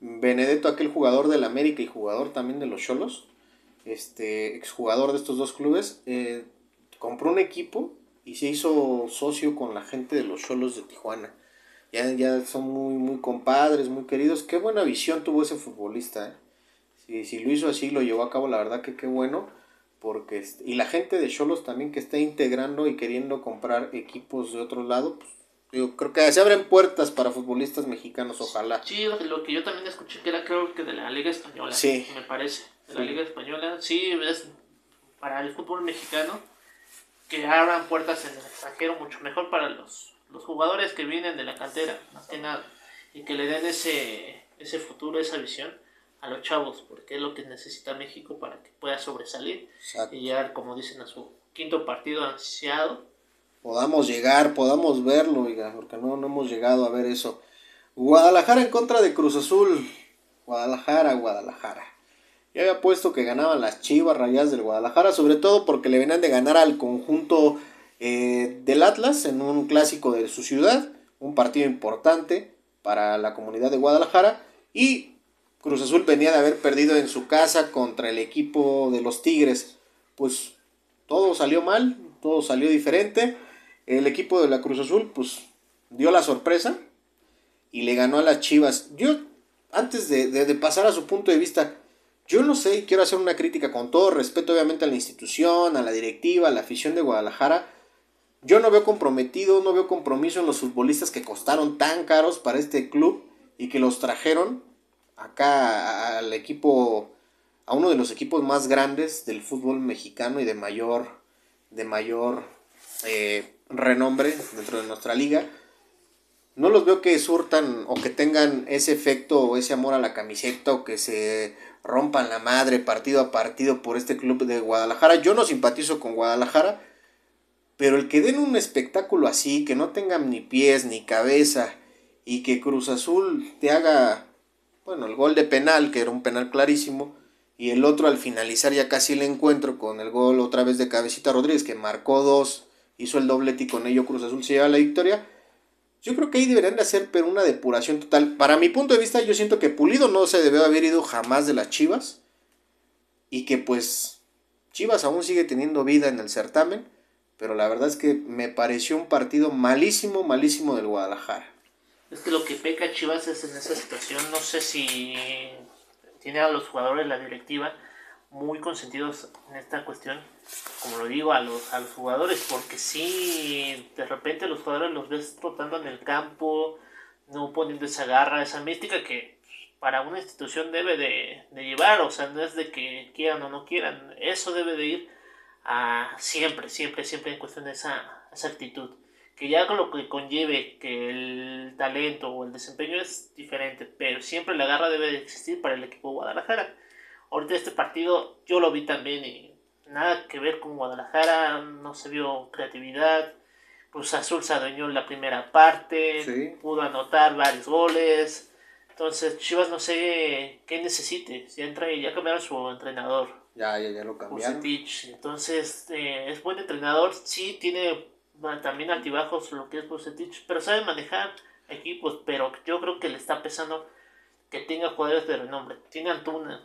Benedetto, aquel jugador del América y jugador también de los Cholos, este exjugador de estos dos clubes, eh, compró un equipo y se hizo socio con la gente de los Cholos de Tijuana. Ya, ya son muy, muy compadres, muy queridos. Qué buena visión tuvo ese futbolista. ¿eh? Si, si lo hizo así, lo llevó a cabo, la verdad que qué bueno. Porque, y la gente de Cholos también que está integrando y queriendo comprar equipos de otro lado, pues Yo creo que se abren puertas para futbolistas mexicanos, ojalá. Sí, lo, que yo también escuché que era creo que de la Liga Española, sí. me parece. De la Liga Española, sí, es para el fútbol mexicano que abran puertas en el extranjero, mucho mejor para los, los jugadores que vienen de la cantera, más que nada, y que le den ese, ese futuro, esa visión a los chavos, porque es lo que necesita México para que pueda sobresalir y llegar, como dicen, a su quinto partido ansiado. Podamos llegar, podamos verlo, oiga, porque no, no hemos llegado a ver eso. Guadalajara en contra de Cruz Azul. Guadalajara, Guadalajara. Ya había puesto que ganaban las Chivas Rayas del Guadalajara, sobre todo porque le venían de ganar al conjunto eh, del Atlas en un clásico de su ciudad, un partido importante para la comunidad de Guadalajara. Y Cruz Azul venía de haber perdido en su casa contra el equipo de los Tigres. Pues todo salió mal, todo salió diferente. El equipo de la Cruz Azul, pues dio la sorpresa y le ganó a las Chivas. Yo, antes de pasar a su punto de vista, yo no sé, quiero hacer una crítica con todo respeto obviamente a la institución, a la directiva, a la afición de Guadalajara. Yo no veo comprometido, no veo compromiso en los futbolistas que costaron tan caros para este club y que los trajeron acá al equipo, a uno de los equipos más grandes del fútbol mexicano y de mayor, de mayor eh, renombre dentro de nuestra liga. No los veo que surtan o que tengan ese efecto o ese amor a la camiseta o que se rompan la madre partido a partido por este club de Guadalajara. Yo no simpatizo con Guadalajara, pero el que den un espectáculo así, que no tengan ni pies ni cabeza y que Cruz Azul te haga, bueno, el gol de penal, que era un penal clarísimo, y el otro al finalizar ya casi el encuentro con el gol otra vez de Cabecita Rodríguez, que marcó dos, hizo el doblete y con ello Cruz Azul se lleva la victoria yo creo que ahí deberían de hacer pero una depuración total. Para mi punto de vista, yo siento que Pulido no se debió haber ido jamás de las Chivas. Y que pues Chivas aún sigue teniendo vida en el certamen. Pero la verdad es que me pareció un partido malísimo, malísimo del Guadalajara. Es que lo que peca Chivas es en esa situación. No sé si tiene a los jugadores la directiva muy consentidos en esta cuestión, como lo digo, a los, a los jugadores, porque si de repente los jugadores los ves trotando en el campo, no poniendo esa garra, esa mística que para una institución debe de, llevar, o sea, no es de que quieran o no quieran, eso debe de ir a siempre, siempre, siempre en cuestión de esa, esa actitud. Que ya con lo que conlleve que el talento o el desempeño es diferente, pero siempre la garra debe de existir para el equipo Guadalajara Ahorita este partido yo lo vi también y nada que ver con Guadalajara, no se vio creatividad. Cruz Azul se adueñó en la primera parte, pudo anotar varios goles. Entonces Chivas no sé qué necesite. Si entra y ya cambiaron su entrenador. Ya, ya, ya lo cambiaron. Entonces eh, es buen entrenador, sí tiene también altibajos lo que es Bucetich, pero sabe manejar equipos, pero yo creo que le está pesando que tenga jugadores de renombre. Tiene Antuna,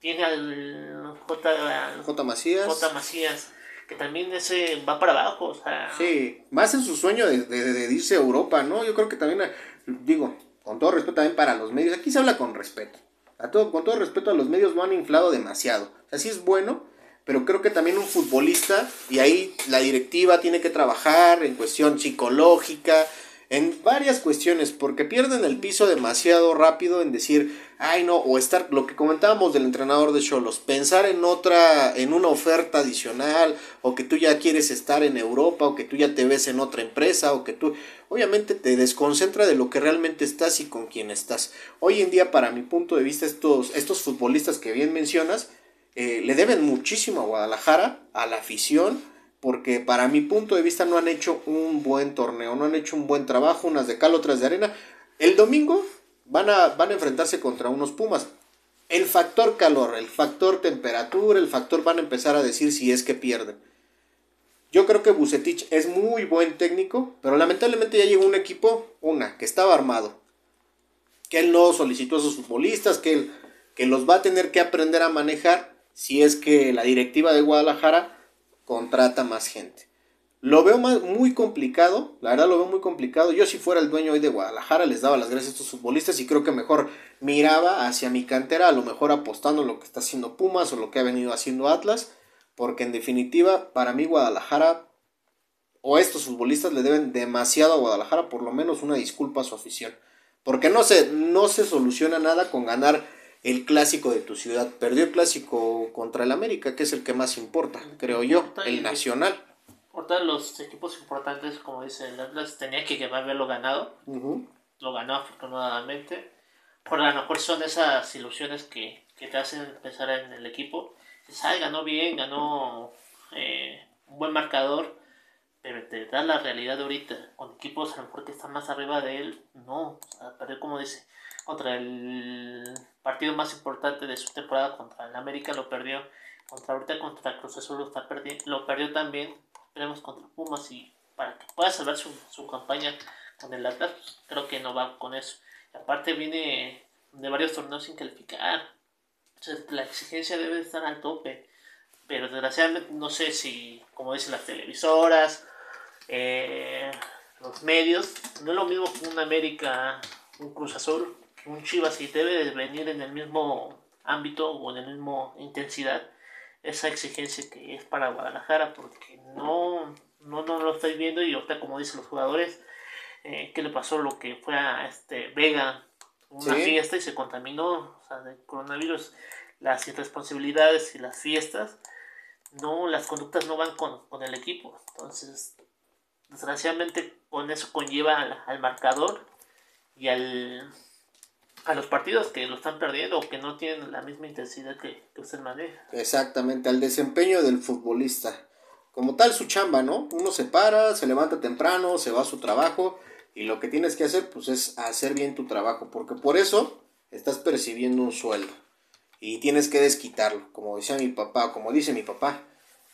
tiene al J, J. Macías. J. Macías, que también ese va para abajo. O sea, sí, más en su sueño de, de, irse a Europa, ¿no? Yo creo que también, digo, con todo respeto también para los medios, aquí se habla con respeto. A todo, con todo respeto a los medios lo han inflado demasiado. O sea, sí es bueno, pero creo que también un futbolista, y ahí la directiva tiene que trabajar en cuestión psicológica, en varias cuestiones, porque pierden el piso demasiado rápido en decir, ay no, o estar, lo que comentábamos del entrenador de Cholos, pensar en otra, en una oferta adicional, o que tú ya quieres estar en Europa, o que tú ya te ves en otra empresa, o que tú, obviamente te desconcentra de lo que realmente estás y con quién estás. Hoy en día, para mi punto de vista, estos, estos futbolistas que bien mencionas, eh, le deben muchísimo a Guadalajara, a la afición, porque para mi punto de vista no han hecho un buen torneo, no han hecho un buen trabajo, unas de cal, otras de arena. El domingo van a, van a enfrentarse contra unos Pumas. El factor calor, el factor temperatura, el factor van a empezar a decir si es que pierden. Yo creo que Bucetich es muy buen técnico, pero lamentablemente ya llegó un equipo, una, que estaba armado, que él no solicitó a sus futbolistas, que él que los va a tener que aprender a manejar si es que la directiva de Guadalajara contrata más gente. Lo veo muy complicado, la verdad lo veo muy complicado. Yo si fuera el dueño hoy de Guadalajara les daba las gracias a estos futbolistas y creo que mejor miraba hacia mi cantera, a lo mejor apostando lo que está haciendo Pumas o lo que ha venido haciendo Atlas, porque en definitiva para mí Guadalajara o estos futbolistas le deben demasiado a Guadalajara, por lo menos una disculpa a su afición. Porque no se, no se soluciona nada con ganar el clásico de tu ciudad. Perdió el clásico contra el América, que es el que más importa, creo yo, el nacional. Ahorita los equipos importantes, como dice el Atlas, tenía que haberlo ganado. Lo ganó afortunadamente. Por lo mejor son esas ilusiones que, que te hacen pensar en el equipo. Dices, ganó bien, ganó eh, un buen marcador pero te da la realidad de ahorita, con equipos a lo mejor que están más arriba de él, no, o sea, perder como dice, contra el partido más importante de su temporada, contra el América lo perdió, contra ahorita contra Cruz Azul lo, está lo perdió también, esperemos contra Pumas y para que pueda salvar su, su campaña con el Atlas, pues, creo que no va con eso. Y aparte viene de varios torneos sin calificar, la exigencia debe estar al tope pero desgraciadamente no sé si, como dicen las televisoras, eh, los medios, no es lo mismo que un América, un Cruz Azul, un Chivas, y debe de venir en el mismo ámbito o en la misma intensidad esa exigencia que es para Guadalajara, porque no, no, no lo estoy viendo y ahorita como dicen los jugadores, eh, ¿qué le pasó lo que fue a este Vega? Una fiesta y se contaminó, o sea, del coronavirus, las irresponsabilidades y las fiestas, no, las conductas no van con, con el equipo, entonces desgraciadamente con eso conlleva al, marcador y al, a los partidos que lo están perdiendo o que no tienen la misma intensidad que, usted maneja. Exactamente, al desempeño del futbolista. Como tal su chamba, ¿no? Uno se para, se levanta temprano, se va a su trabajo y lo que tienes que hacer pues es hacer bien tu trabajo, porque por eso estás percibiendo un sueldo y tienes que desquitarlo, como decía mi papá, como dice mi papá,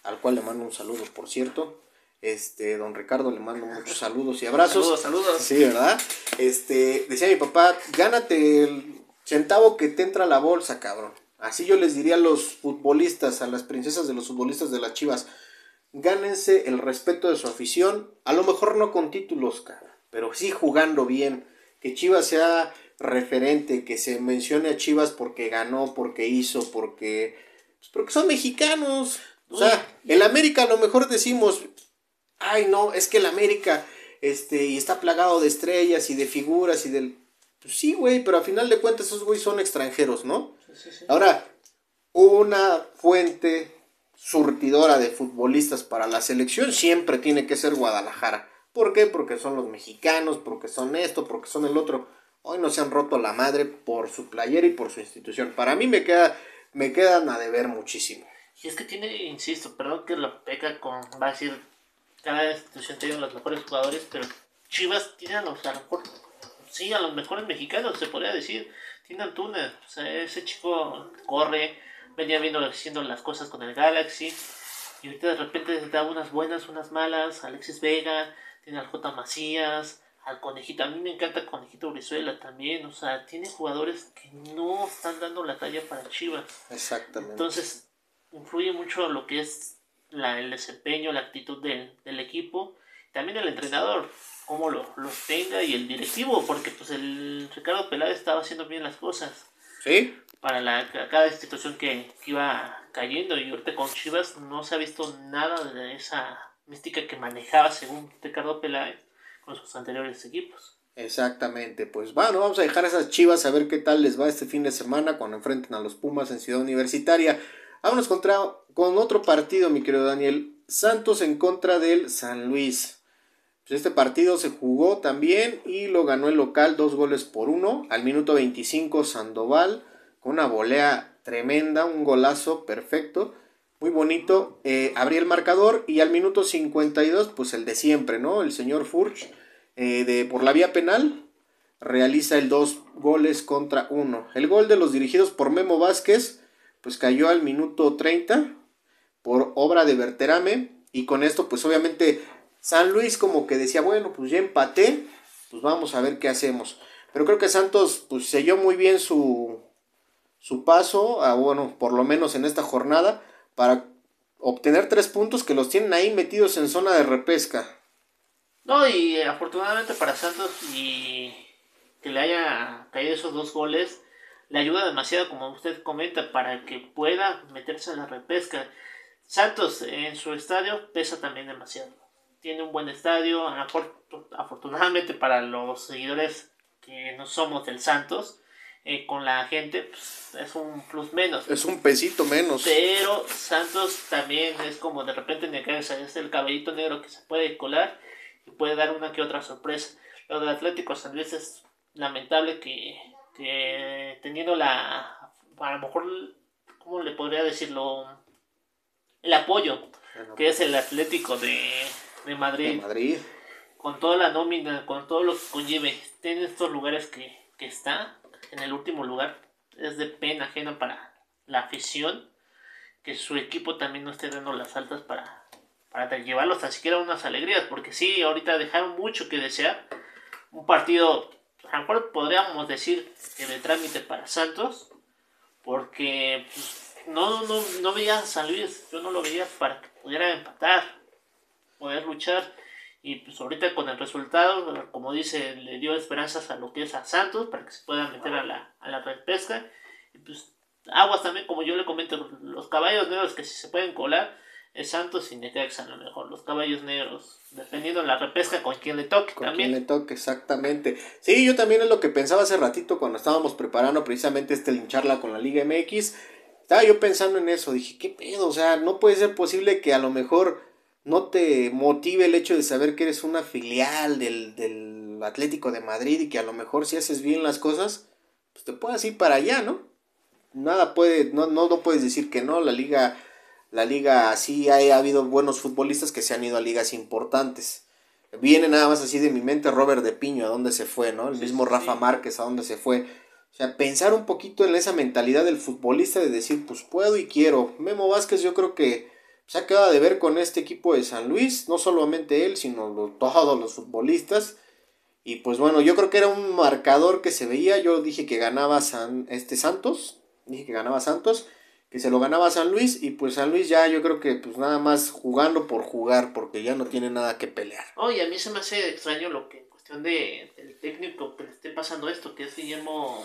al cual le mando un saludo, por cierto. Este, don Ricardo, le mando muchos saludos y abrazos. Saludos, saludos. Sí, ¿verdad? Este, decía mi papá, gánate el centavo que te entra a la bolsa, cabrón. Así yo les diría a los futbolistas, a las princesas de los futbolistas de las Chivas, gánense el respeto de su afición, a lo mejor no con títulos, cabrón, pero sí jugando bien, que Chivas sea referente, que se mencione a Chivas porque ganó, porque hizo, porque pues porque son mexicanos. O sea, el América a lo mejor decimos, ay no, es que el América este, y está plagado de estrellas y de figuras y del... Pues sí, güey, pero a final de cuentas esos güey son extranjeros, ¿no? Ahora, una fuente surtidora de futbolistas para la selección siempre tiene que ser Guadalajara. ¿Por qué? Porque son los mexicanos, porque son esto, porque son el otro. Hoy no se han roto la madre por su playera y por su institución. Para mí me queda me quedan a deber muchísimo. Y es que tiene, insisto, perdón que lo peca con, va a decir, cada institución tiene los mejores jugadores, pero Chivas tiene a los, a lo mejor, sí, a los mejores mexicanos, se podría decir. Tiene Antuna, o sea, ese chico corre, venía viendo haciendo las cosas con el Galaxy, y ahorita de repente da unas buenas, unas malas, Alexis Vega, tiene al J. Macías, al Conejito, a mí me encanta el Conejito Brizuela también, o sea, tiene jugadores que no están dando la talla para Chivas. Exactamente. Entonces, influye mucho lo que es la, el desempeño, la actitud del, del equipo, también el entrenador, cómo lo, los tenga y el directivo, porque pues el Ricardo Peláez estaba haciendo bien las cosas. Sí. Para la, cada institución que, que iba cayendo y ahorita con Chivas no se ha visto nada de esa mística que manejaba según Ricardo Peláez con sus anteriores equipos. Exactamente, pues bueno, vamos a dejar a esas chivas a ver qué tal les va este fin de semana cuando enfrenten a los Pumas en Ciudad Universitaria. Vámonos contra, con otro partido, mi querido Daniel. Santos en contra del San Luis. Pues este partido se jugó también y lo ganó el local dos goles por uno. Al minuto 25 Sandoval con una volea tremenda, un golazo perfecto, muy bonito. Eh, el marcador y al minuto 52 pues el de siempre, ¿no? El señor Furch eh, de, por la vía penal realiza el dos goles contra uno. El gol de los dirigidos por Memo Vázquez pues cayó al minuto 30 por obra de Berterame y con esto pues obviamente San Luis como que decía, bueno, pues ya empaté, pues vamos a ver qué hacemos. Pero creo que Santos pues selló muy bien su, su paso, a, bueno, por lo menos en esta jornada, para obtener tres puntos que los tienen ahí metidos en zona de repesca. No, y afortunadamente para Santos y que le haya caído esos dos goles, le ayuda demasiado, como usted comenta, para que pueda meterse a la repesca. Santos en su estadio pesa también demasiado. tiene un buen estadio, afortunadamente para los seguidores que no somos del Santos, eh, con la gente pues, es un plus menos. Es un pesito menos. Pero Santos también es como de repente cabeza es el cabellito negro que se puede colar y puede dar una que otra sorpresa. Lo del Atlético San Luis es lamentable que, que teniendo la, a lo mejor, ¿cómo le podría decirlo? El apoyo que es el Atlético de, de Madrid. De Madrid. Con toda la nómina, con todo lo que conlleve, en estos lugares que, que está, en el último lugar. Es de pena ajena para la afición que su equipo también no esté dando las altas para, para llevarlos tan siquiera unas alegrías. Porque sí, ahorita dejaron mucho que desear. Un partido, a lo mejor podríamos decir que de trámite para Santos. Porque pues, no, no, no veía a San Luis, yo no lo veía para que pudiera empatar, poder luchar y pues ahorita con el resultado, como dice, le dio esperanzas a lo que es a Santos para que se pueda meter a la, a la pesca. Y pues Aguas también, como yo le comento, los caballos negros que si se pueden colar es Santos y Necaxa a lo mejor. Los caballos negros, dependiendo de la repesca con quien le toque con también. Quien le toque, exactamente. Sí, yo también es lo que pensaba hace ratito cuando estábamos preparando precisamente este lincharla con la Liga MX. Estaba yo pensando en eso, dije, ¿qué pedo? O sea, no puede ser posible que a lo mejor no te motive el hecho de saber que eres una filial del, del Atlético de Madrid y que a lo mejor si haces bien las cosas, pues te puedas ir para allá, ¿no? Nada puede, no, no, no puedes decir que no, la liga, la liga sí ha, ha habido buenos futbolistas que se han ido a ligas importantes. Viene nada más así de mi mente Robert de Piño, a dónde se fue, ¿no? El mismo Rafa Márquez, a dónde se fue. O sea, pensar un poquito en esa mentalidad del futbolista de decir, pues puedo y quiero. Memo Vázquez yo creo que se quedado de ver con este equipo de San Luis, no solamente él, sino todos los futbolistas. Y pues bueno, yo creo que era un marcador que se veía. Yo dije que ganaba San, este Santos, dije que ganaba Santos, que se lo ganaba San Luis. Y pues San Luis ya yo creo que pues nada más jugando por jugar, porque ya no tiene nada que pelear. Oye, a mí se me hace extraño lo que en cuestión de, del técnico que le esté pasando esto, que es Guillermo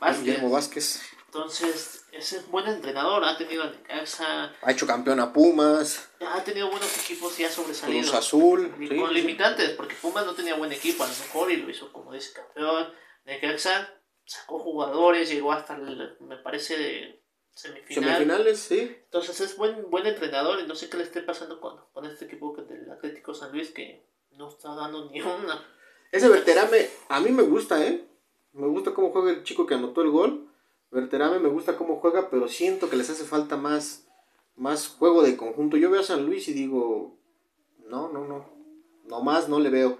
Vázquez. Guillermo Vázquez. Entonces, ese es buen entrenador, ha tenido a casa Ha hecho campeón a Pumas. Ha tenido buenos equipos y ha sobresalido. Cruz Azul. con limitantes, porque Pumas no tenía buen equipo, a lo mejor, y lo hizo como dice campeón. Necaxa sacó jugadores, llegó hasta, el, me parece, de semifinal. semifinales. sí. Entonces es buen, buen entrenador y no sé qué le esté pasando con, con este equipo del Atlético San Luis que no está dando ni una. Ese veterame, a mí me gusta, ¿eh? Me gusta cómo juega el chico que anotó el gol. Verterame me gusta cómo juega, pero siento que les hace falta más, más juego de conjunto. Yo veo a San Luis y digo, no, no, no, no más no le veo.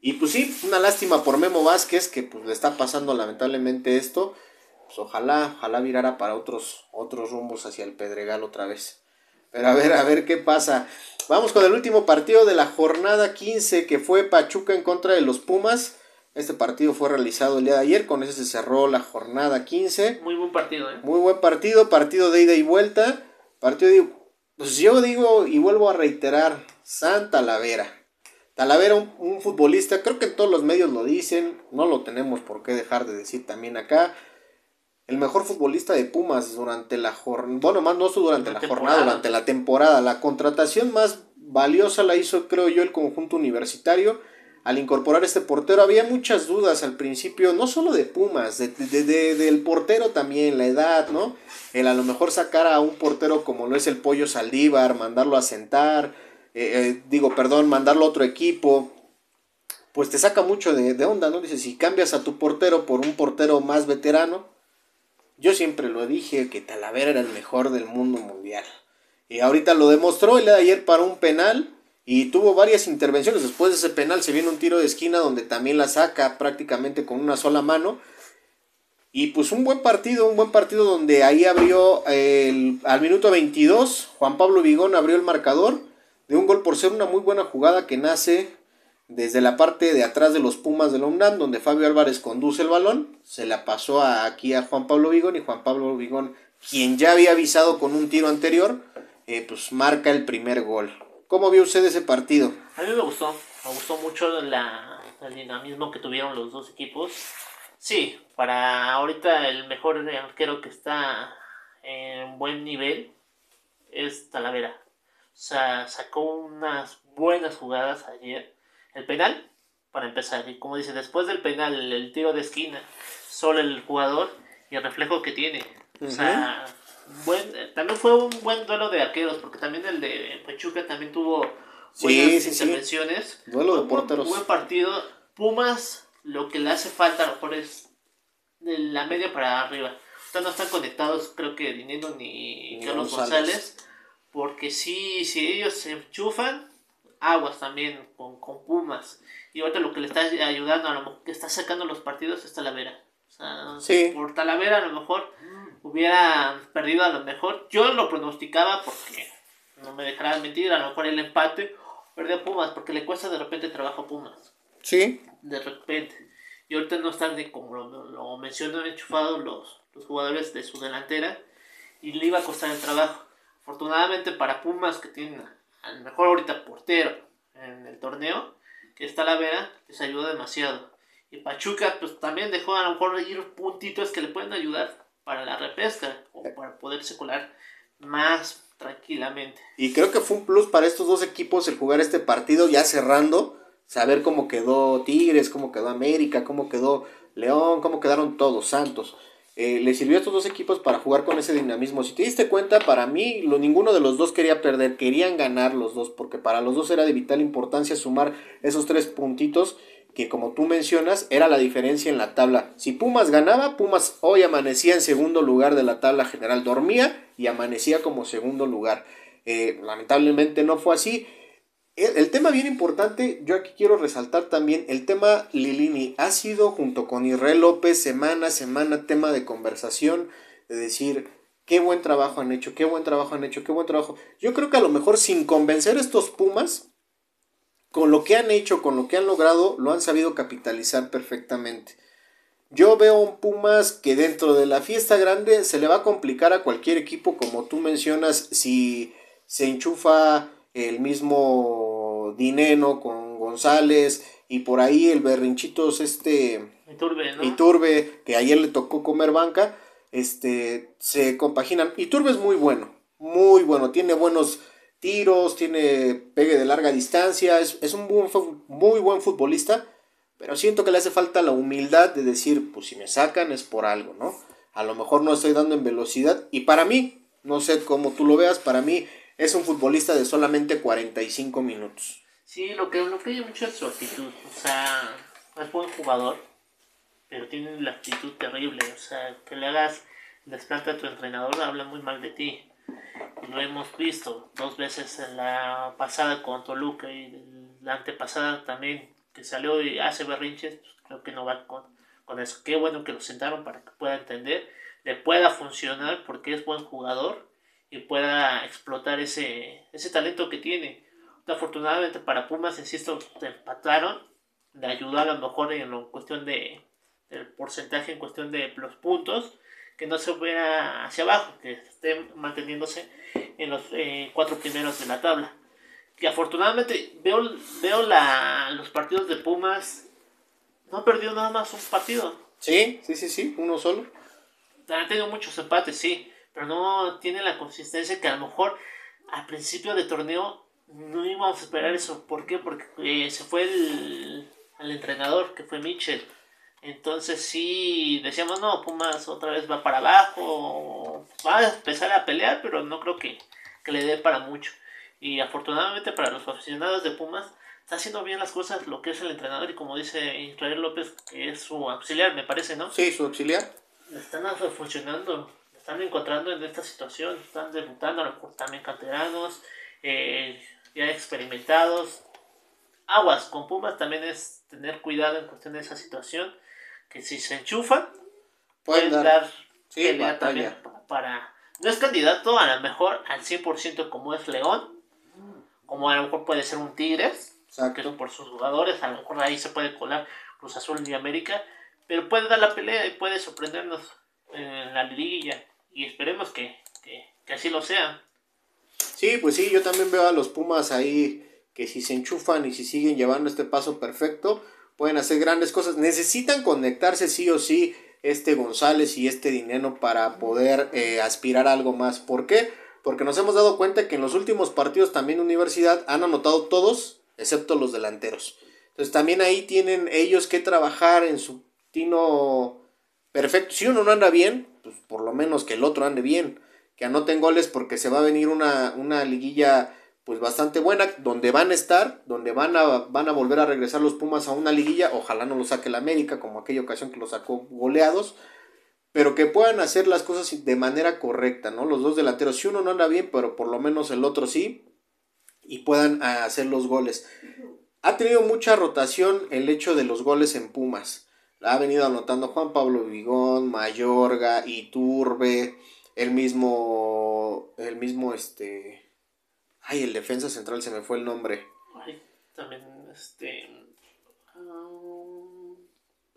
Y pues sí, una lástima por Memo Vázquez, que pues le está pasando lamentablemente esto. Pues ojalá, ojalá virara para otros, otros rumbos hacia el Pedregal otra vez. Pero a ver, a ver qué pasa. Vamos con el último partido de la jornada 15, que fue Pachuca en contra de los Pumas. Este partido fue realizado el día de ayer, con ese se cerró la jornada 15. Muy buen partido, ¿eh? Muy buen partido, partido de ida y vuelta. Partido de... Pues yo digo y vuelvo a reiterar, San Talavera. Talavera, un, futbolista, creo que todos los medios lo dicen, no lo tenemos por qué dejar de decir también acá. El mejor futbolista de Pumas durante la jornada, bueno, más no durante la, la jornada, durante la temporada. La contratación más valiosa la hizo, creo yo, el conjunto universitario al incorporar este portero había muchas dudas al principio, no solo de Pumas, de, del portero también, la edad, ¿no? El a lo mejor sacar a un portero como lo es el Pollo Saldívar, mandarlo a sentar, eh, eh, digo, perdón, mandarlo a otro equipo, pues te saca mucho de, de onda, ¿no? Dices, si cambias a tu portero por un portero más veterano, yo siempre lo dije que Talavera era el mejor del mundo mundial. Y ahorita lo demostró, el de ayer para un penal y tuvo varias intervenciones. Después de ese penal se viene un tiro de esquina donde también la saca prácticamente con una sola mano. Y pues un buen partido, un buen partido donde ahí abrió el, al minuto 22, Juan Pablo Vigón abrió el marcador de un gol por ser una muy buena jugada que nace desde la parte de atrás de los Pumas de la UNAM, donde Fabio Álvarez conduce el balón, se la pasó aquí a Juan Pablo Vigón y Juan Pablo Vigón, quien ya había avisado con un tiro anterior, eh, pues marca el primer gol. ¿Cómo vio usted ese partido? A mí me gustó, me gustó mucho la, el dinamismo que tuvieron los dos equipos. Sí, para ahorita el mejor arquero que está en buen nivel es Talavera. O sea, sacó unas buenas jugadas ayer. El penal, para empezar, y como dice, después del penal, el tiro de esquina, solo el jugador y el reflejo que tiene. O sea, buen, también fue un buen duelo de arqueros, porque también el de Pachuca también tuvo buenas intervenciones. Duelo de porteros. buen partido. Pumas, lo que le hace falta a lo mejor es de la media para arriba. O no están conectados, creo que Dinero ni, Carlos González. Porque sí, si ellos se enchufan, aguas también con, con Pumas. Y ahorita lo que le está ayudando, a lo que está sacando los partidos es Talavera. O sea, por Talavera a lo mejor hubiera perdido a lo mejor. Yo lo pronosticaba porque no me dejará mentir, a lo mejor el empate perdió Pumas porque le cuesta de repente trabajo a Pumas. Sí. De repente. Y ahorita no están de como lo, lo mencionó enchufados los, los jugadores de su delantera y le iba a costar el trabajo. Afortunadamente para Pumas que tiene a lo mejor ahorita portero en el torneo, que está la Vera, les ayuda demasiado. Y Pachuca pues también dejó a lo mejor ir puntitos que le pueden ayudar para la repesca o para poder circular más tranquilamente. Y creo que fue un plus para estos dos equipos el jugar este partido ya cerrando, saber cómo quedó Tigres, cómo quedó América, cómo quedó León, cómo quedaron todos, Santos. Eh, le sirvió a estos dos equipos para jugar con ese dinamismo. Si te diste cuenta, para mí lo, ninguno de los dos quería perder, querían ganar los dos, porque para los dos era de vital importancia sumar esos tres puntitos que como tú mencionas era la diferencia en la tabla. Si Pumas ganaba, Pumas hoy amanecía en segundo lugar de la tabla general, dormía y amanecía como segundo lugar. Eh, lamentablemente no fue así. El, tema bien importante, yo aquí quiero resaltar también el tema Lilini. Ha sido junto con Israel López semana a semana tema de conversación, de decir qué buen trabajo han hecho, qué buen trabajo han hecho, qué buen trabajo. Yo creo que a lo mejor sin convencer a estos Pumas, con lo que han hecho, con lo que han logrado, lo han sabido capitalizar perfectamente. Yo veo un Pumas que dentro de la fiesta grande se le va a complicar a cualquier equipo, como tú mencionas, si se enchufa el mismo Dineno con González y por ahí el berrinchitos este Iturbe, ¿no? Iturbe que ayer le tocó comer banca, este se compaginan. Iturbe es muy bueno, muy bueno, tiene buenos tiros, tiene pegue de larga distancia, es, es un buen, muy buen futbolista pero siento que le hace falta la humildad de decir, pues si me sacan es por algo, ¿no? A lo mejor no estoy dando en velocidad. Y para mí, no sé cómo tú lo veas, para mí es un futbolista de solamente 45 minutos. Sí, lo que lo que mucho es su actitud. O sea, es buen jugador, pero tiene la actitud terrible. O sea, que le hagas desplante a tu entrenador habla muy mal de ti. Lo hemos visto dos veces en la pasada con Toluca y la antepasada también que salió y hace berrinches, pues, creo que no va con, con eso. Qué bueno que lo sentaron para que pueda entender, le pueda funcionar porque es buen jugador y pueda explotar ese, ese talento que tiene. Afortunadamente para Pumas, insisto, se empataron, le ayudó a lo mejor en cuestión de del porcentaje, en cuestión de los puntos, que no se vea hacia abajo, que esté manteniéndose en los eh, cuatro primeros de la tabla que afortunadamente veo, veo la, los partidos de Pumas. No ha perdido nada más un partido. Sí, sí, sí, sí, uno solo. Han tenido muchos empates, sí, pero no tiene la consistencia que a lo mejor al principio de torneo no íbamos a esperar eso. ¿Por qué? Porque eh, se fue el, el, entrenador, que fue Mitchell. Entonces sí, decíamos, no, Pumas otra vez va para abajo, va a empezar a pelear, pero no creo que, que le dé para mucho. Y afortunadamente para los aficionados de Pumas, está haciendo bien las cosas lo que es el entrenador y como dice Israel López, que es su auxiliar, me parece, ¿no? Sí, su auxiliar. Están funcionando, están encontrando en esta situación, están debutando a los también canteranos, eh, ya experimentados. Aguas con Pumas también es tener cuidado en cuestión de esa situación, que si se enchufan, pueden, dar, también para... No es candidato a lo mejor al 100% como es León, como a lo mejor puede ser un Tigres, que son por sus jugadores, a lo mejor ahí se puede colar Cruz Azul y América, pero puede dar la pelea y puede sorprendernos en la liguilla y esperemos que, que, así lo sea. Sí, pues sí, yo también veo a los Pumas ahí que si se enchufan y si siguen llevando este paso perfecto, pueden hacer grandes cosas. Necesitan conectarse sí o sí este González y este Dinero para poder eh, aspirar a algo más. ¿Por qué? porque nos hemos dado cuenta que en los últimos partidos también Universidad han anotado todos, excepto los delanteros. Entonces también ahí tienen ellos que trabajar en su tino perfecto. Si uno no anda bien, pues por lo menos que el otro ande bien, que anoten goles porque se va a venir una, una liguilla pues bastante buena, donde van a estar, donde van a, van a volver a regresar los Pumas a una liguilla, ojalá no lo saque la América, como aquella ocasión que lo sacó goleados, pero que puedan hacer las cosas de manera correcta, ¿no? Los dos delanteros, si uno no anda bien, pero por lo menos el otro sí, y puedan ah, hacer los goles. Ha tenido mucha rotación el hecho de los goles en Pumas. Ha venido anotando Juan Pablo Vigón, Mayorga, Iturbe, el mismo, el mismo, este, Ay, el defensa central se me fue el nombre. Ay, también, este. Um,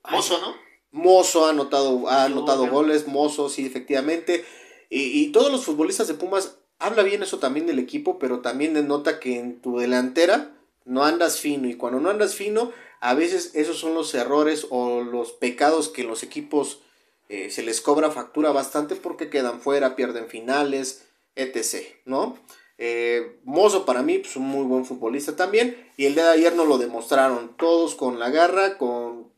Mozo, ¿no? Mozo ha anotado, ha anotado goles, Mozo, sí, efectivamente. Y, y, todos los futbolistas de Pumas, habla bien eso también del equipo, pero también denota que en tu delantera no andas fino. Y cuando no andas fino, a veces esos son los errores o los pecados que los equipos eh, se les cobra factura bastante porque quedan fuera, pierden finales, etc. ¿No? Eh, Mozo para mí, pues un muy buen futbolista también. Y el día de ayer nos lo demostraron todos con la garra, con,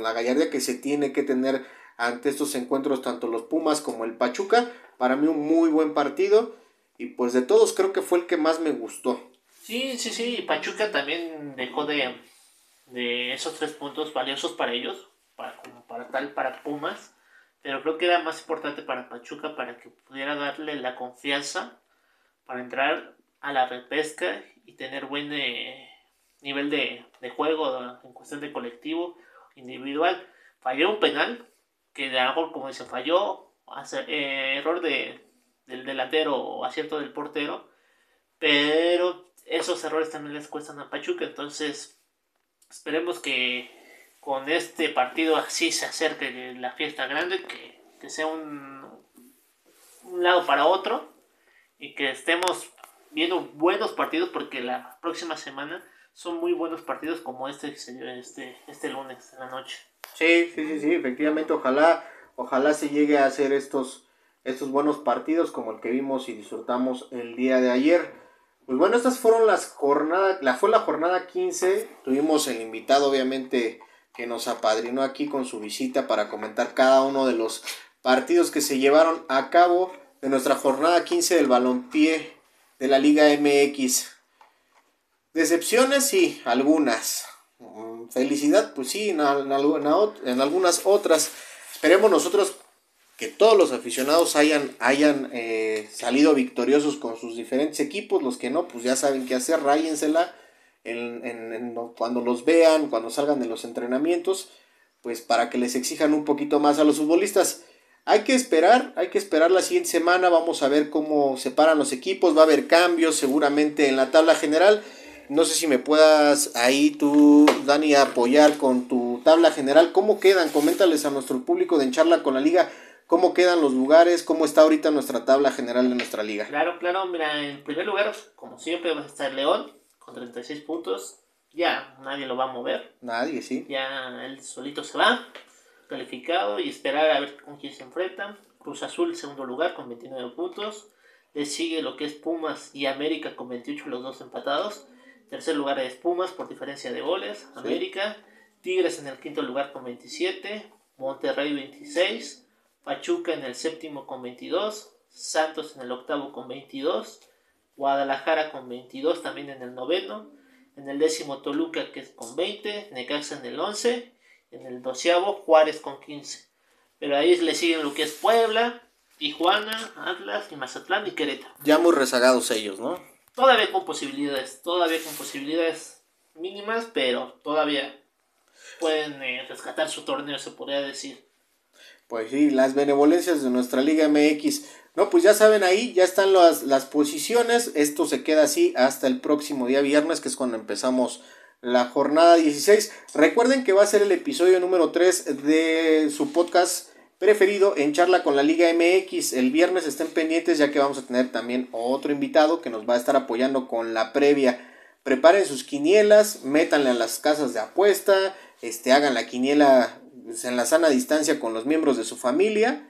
la gallardía que se tiene que tener ante estos encuentros, tanto los Pumas como el Pachuca. Para mí un muy buen partido. Y pues de todos creo que fue el que más me gustó. Sí, sí, sí. Pachuca también dejó de, de esos tres puntos valiosos para ellos, para, como para tal, para Pumas. Pero creo que era más importante para Pachuca para que pudiera darle la confianza para entrar a la repesca y tener buen eh, nivel de, juego en cuestión de colectivo, individual. Falló un penal que de algo como dice, falló, eh, error de, del delantero o acierto del portero, pero esos errores también les cuestan a Pachuca, entonces esperemos que con este partido así se acerque la fiesta grande, que, que sea un, un lado para otro y que estemos viendo buenos partidos porque la próxima semana son muy buenos partidos como este este, este lunes en la noche. Sí, sí, sí, sí, efectivamente, ojalá, ojalá se llegue a hacer estos, estos buenos partidos como el que vimos y disfrutamos el día de ayer. Pues bueno, estas fueron las jornadas, la fue la jornada 15, tuvimos el invitado obviamente que nos apadrinó aquí con su visita para comentar cada uno de los partidos que se llevaron a cabo de nuestra jornada 15 del balompié de la Liga MX. Decepciones, sí, algunas. Mm, felicidad, pues sí, en, algunas otras. Esperemos nosotros que todos los aficionados hayan, hayan eh, salido victoriosos con sus diferentes equipos. Los que no, pues ya saben qué hacer, ráyensela en, cuando los vean, cuando salgan de los entrenamientos, pues para que les exijan un poquito más a los futbolistas. Hay que esperar, hay que esperar la siguiente semana, vamos a ver cómo se paran los equipos, va a haber cambios seguramente en la tabla general. No sé si me puedas ahí tú, Dani, apoyar con tu tabla general. ¿Cómo quedan? Coméntales a nuestro público de Encharla con la liga cómo quedan los lugares, cómo está ahorita nuestra tabla general de nuestra liga. Claro, claro, mira, en primer lugar, como siempre, va a estar León con 36 puntos. Ya, nadie lo va a mover. Nadie, sí. Ya él solito se va calificado y esperar a ver con quién se enfrentan. Cruz Azul, segundo lugar, con 29 puntos. Le sigue lo que es Pumas y América con 28, los dos empatados. Tercer lugar es Pumas por diferencia de goles. América. Tigres en el quinto lugar con 27. Monterrey 26. Pachuca en el séptimo con 22. Santos en el octavo con 22. Guadalajara con 22 también en el noveno. En el décimo Toluca que es con 20. Necaxa en el 11 en el doceavo, Juárez con 15. Pero ahí le siguen lo que es Puebla, Tijuana, Atlas y Mazatlán y Querétaro. Ya muy rezagados ellos, ¿no? Todavía con posibilidades, todavía con posibilidades mínimas, pero todavía pueden eh, rescatar su torneo, se podría decir. Pues sí, las benevolencias de nuestra Liga MX. No, pues ya saben ahí, ya están las, las posiciones. Esto se queda así hasta el próximo día viernes, que es cuando empezamos la jornada 16. Recuerden que va a ser el episodio número 3 de su podcast preferido en charla con la Liga MX. El viernes estén pendientes ya que vamos a tener también otro invitado que nos va a estar apoyando con la previa. Preparen sus quinielas, métanle a las casas de apuesta, este, hagan la quiniela pues, en la sana distancia con los miembros de su familia,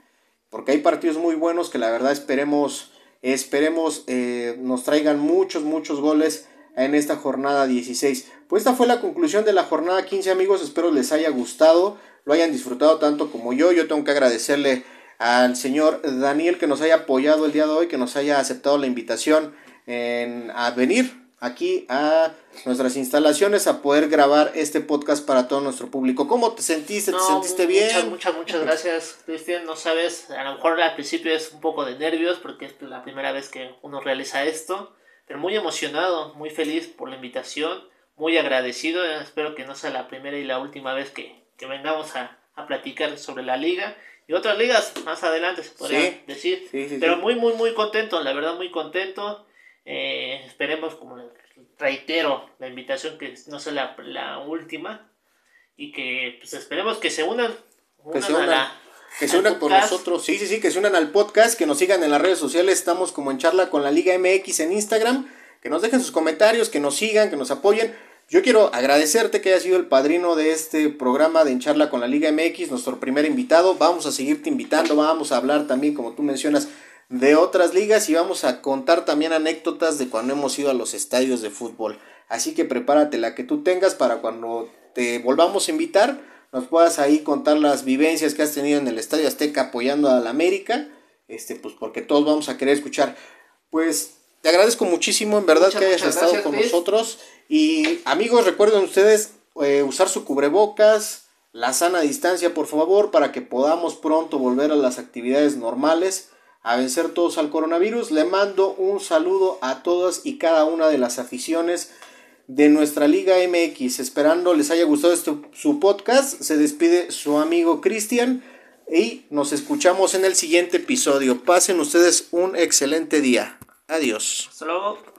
porque hay partidos muy buenos que la verdad esperemos Esperemos eh, nos traigan muchos, muchos goles en esta jornada 16. Pues esta fue la conclusión de la jornada 15 amigos, espero les haya gustado, lo hayan disfrutado tanto como yo. Yo tengo que agradecerle al señor Daniel que nos haya apoyado el día de hoy, que nos haya aceptado la invitación en, a venir aquí a nuestras instalaciones a poder grabar este podcast para todo nuestro público. ¿Cómo te sentiste? ¿Te sentiste bien? Muchas, muchas, muchas gracias, Cristian. No sabes, a lo mejor al principio es un poco de nervios porque es la primera vez que uno realiza esto, pero muy emocionado, muy feliz por la invitación, muy agradecido. Espero que no sea la primera y la última vez que, que vengamos a, a platicar sobre la liga y otras ligas más adelante se podría decir. pero muy, muy, muy contento, la verdad, muy contento. Eh, esperemos, como reitero, la invitación que no sea la, la última y que pues esperemos que se unan, que se unan, que se unan por nosotros, sí, sí, sí, que se unan al podcast, que nos sigan en las redes sociales, estamos como en charla con la Liga MX en Instagram, que nos dejen sus comentarios, que nos sigan, que nos apoyen. Yo quiero agradecerte que hayas sido el padrino de este programa de En Charla con la Liga MX, nuestro primer invitado. Vamos a seguirte invitando, vamos a hablar también, como tú mencionas, de otras ligas y vamos a contar también anécdotas de cuando hemos ido a los estadios de fútbol. Así que prepárate la que tú tengas para cuando te volvamos a invitar, nos puedas ahí contar las vivencias que has tenido en el Estadio Azteca apoyando a la América, este, pues porque todos vamos a querer escuchar. Pues te agradezco muchísimo, en verdad, que hayas estado con nosotros. Y amigos, recuerden ustedes eh, usar su cubrebocas, la sana distancia, por favor, para que podamos pronto volver a las actividades normales a vencer todos al coronavirus. Le mando un saludo a todas y cada una de las aficiones de nuestra Liga MX. Esperando les haya gustado este, su podcast. Se despide su amigo Cristian y nos escuchamos en el siguiente episodio. Pasen ustedes un excelente día. Adiós. Hasta luego.